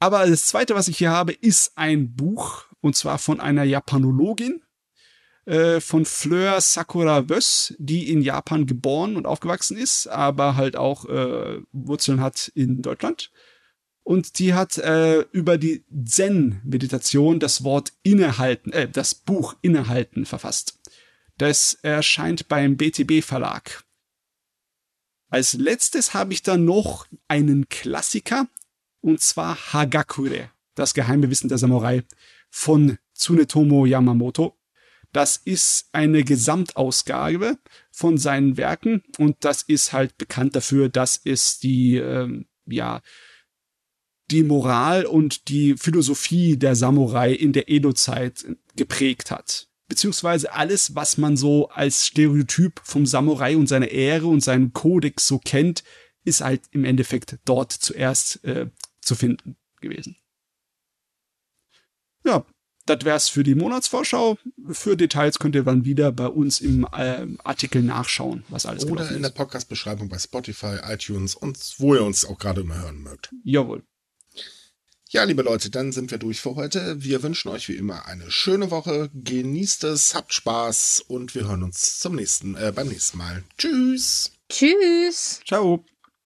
Aber das zweite, was ich hier habe, ist ein Buch, und zwar von einer Japanologin, äh, von Fleur Sakura Wöss, die in Japan geboren und aufgewachsen ist, aber halt auch äh, Wurzeln hat in Deutschland. Und die hat äh, über die Zen-Meditation das Wort innehalten, äh, das Buch innehalten verfasst. Das erscheint beim BTB Verlag. Als letztes habe ich dann noch einen Klassiker, und zwar Hagakure, das geheime Wissen der Samurai von Tsunetomo Yamamoto. Das ist eine Gesamtausgabe von seinen Werken und das ist halt bekannt dafür, dass es die, ähm, ja, die Moral und die Philosophie der Samurai in der Edo-Zeit geprägt hat. Beziehungsweise alles, was man so als Stereotyp vom Samurai und seiner Ehre und seinem Kodex so kennt, ist halt im Endeffekt dort zuerst äh, zu finden gewesen. Ja, das wär's für die Monatsvorschau. Für Details könnt ihr dann wieder bei uns im äh, Artikel nachschauen, was alles Oder in der Podcast-Beschreibung bei Spotify, iTunes und wo ihr uns auch gerade immer hören mögt. Jawohl. Ja, liebe Leute, dann sind wir durch für heute. Wir wünschen euch wie immer eine schöne Woche. Genießt es, habt Spaß und wir hören uns zum nächsten, äh, beim nächsten Mal. Tschüss. Tschüss. Ciao.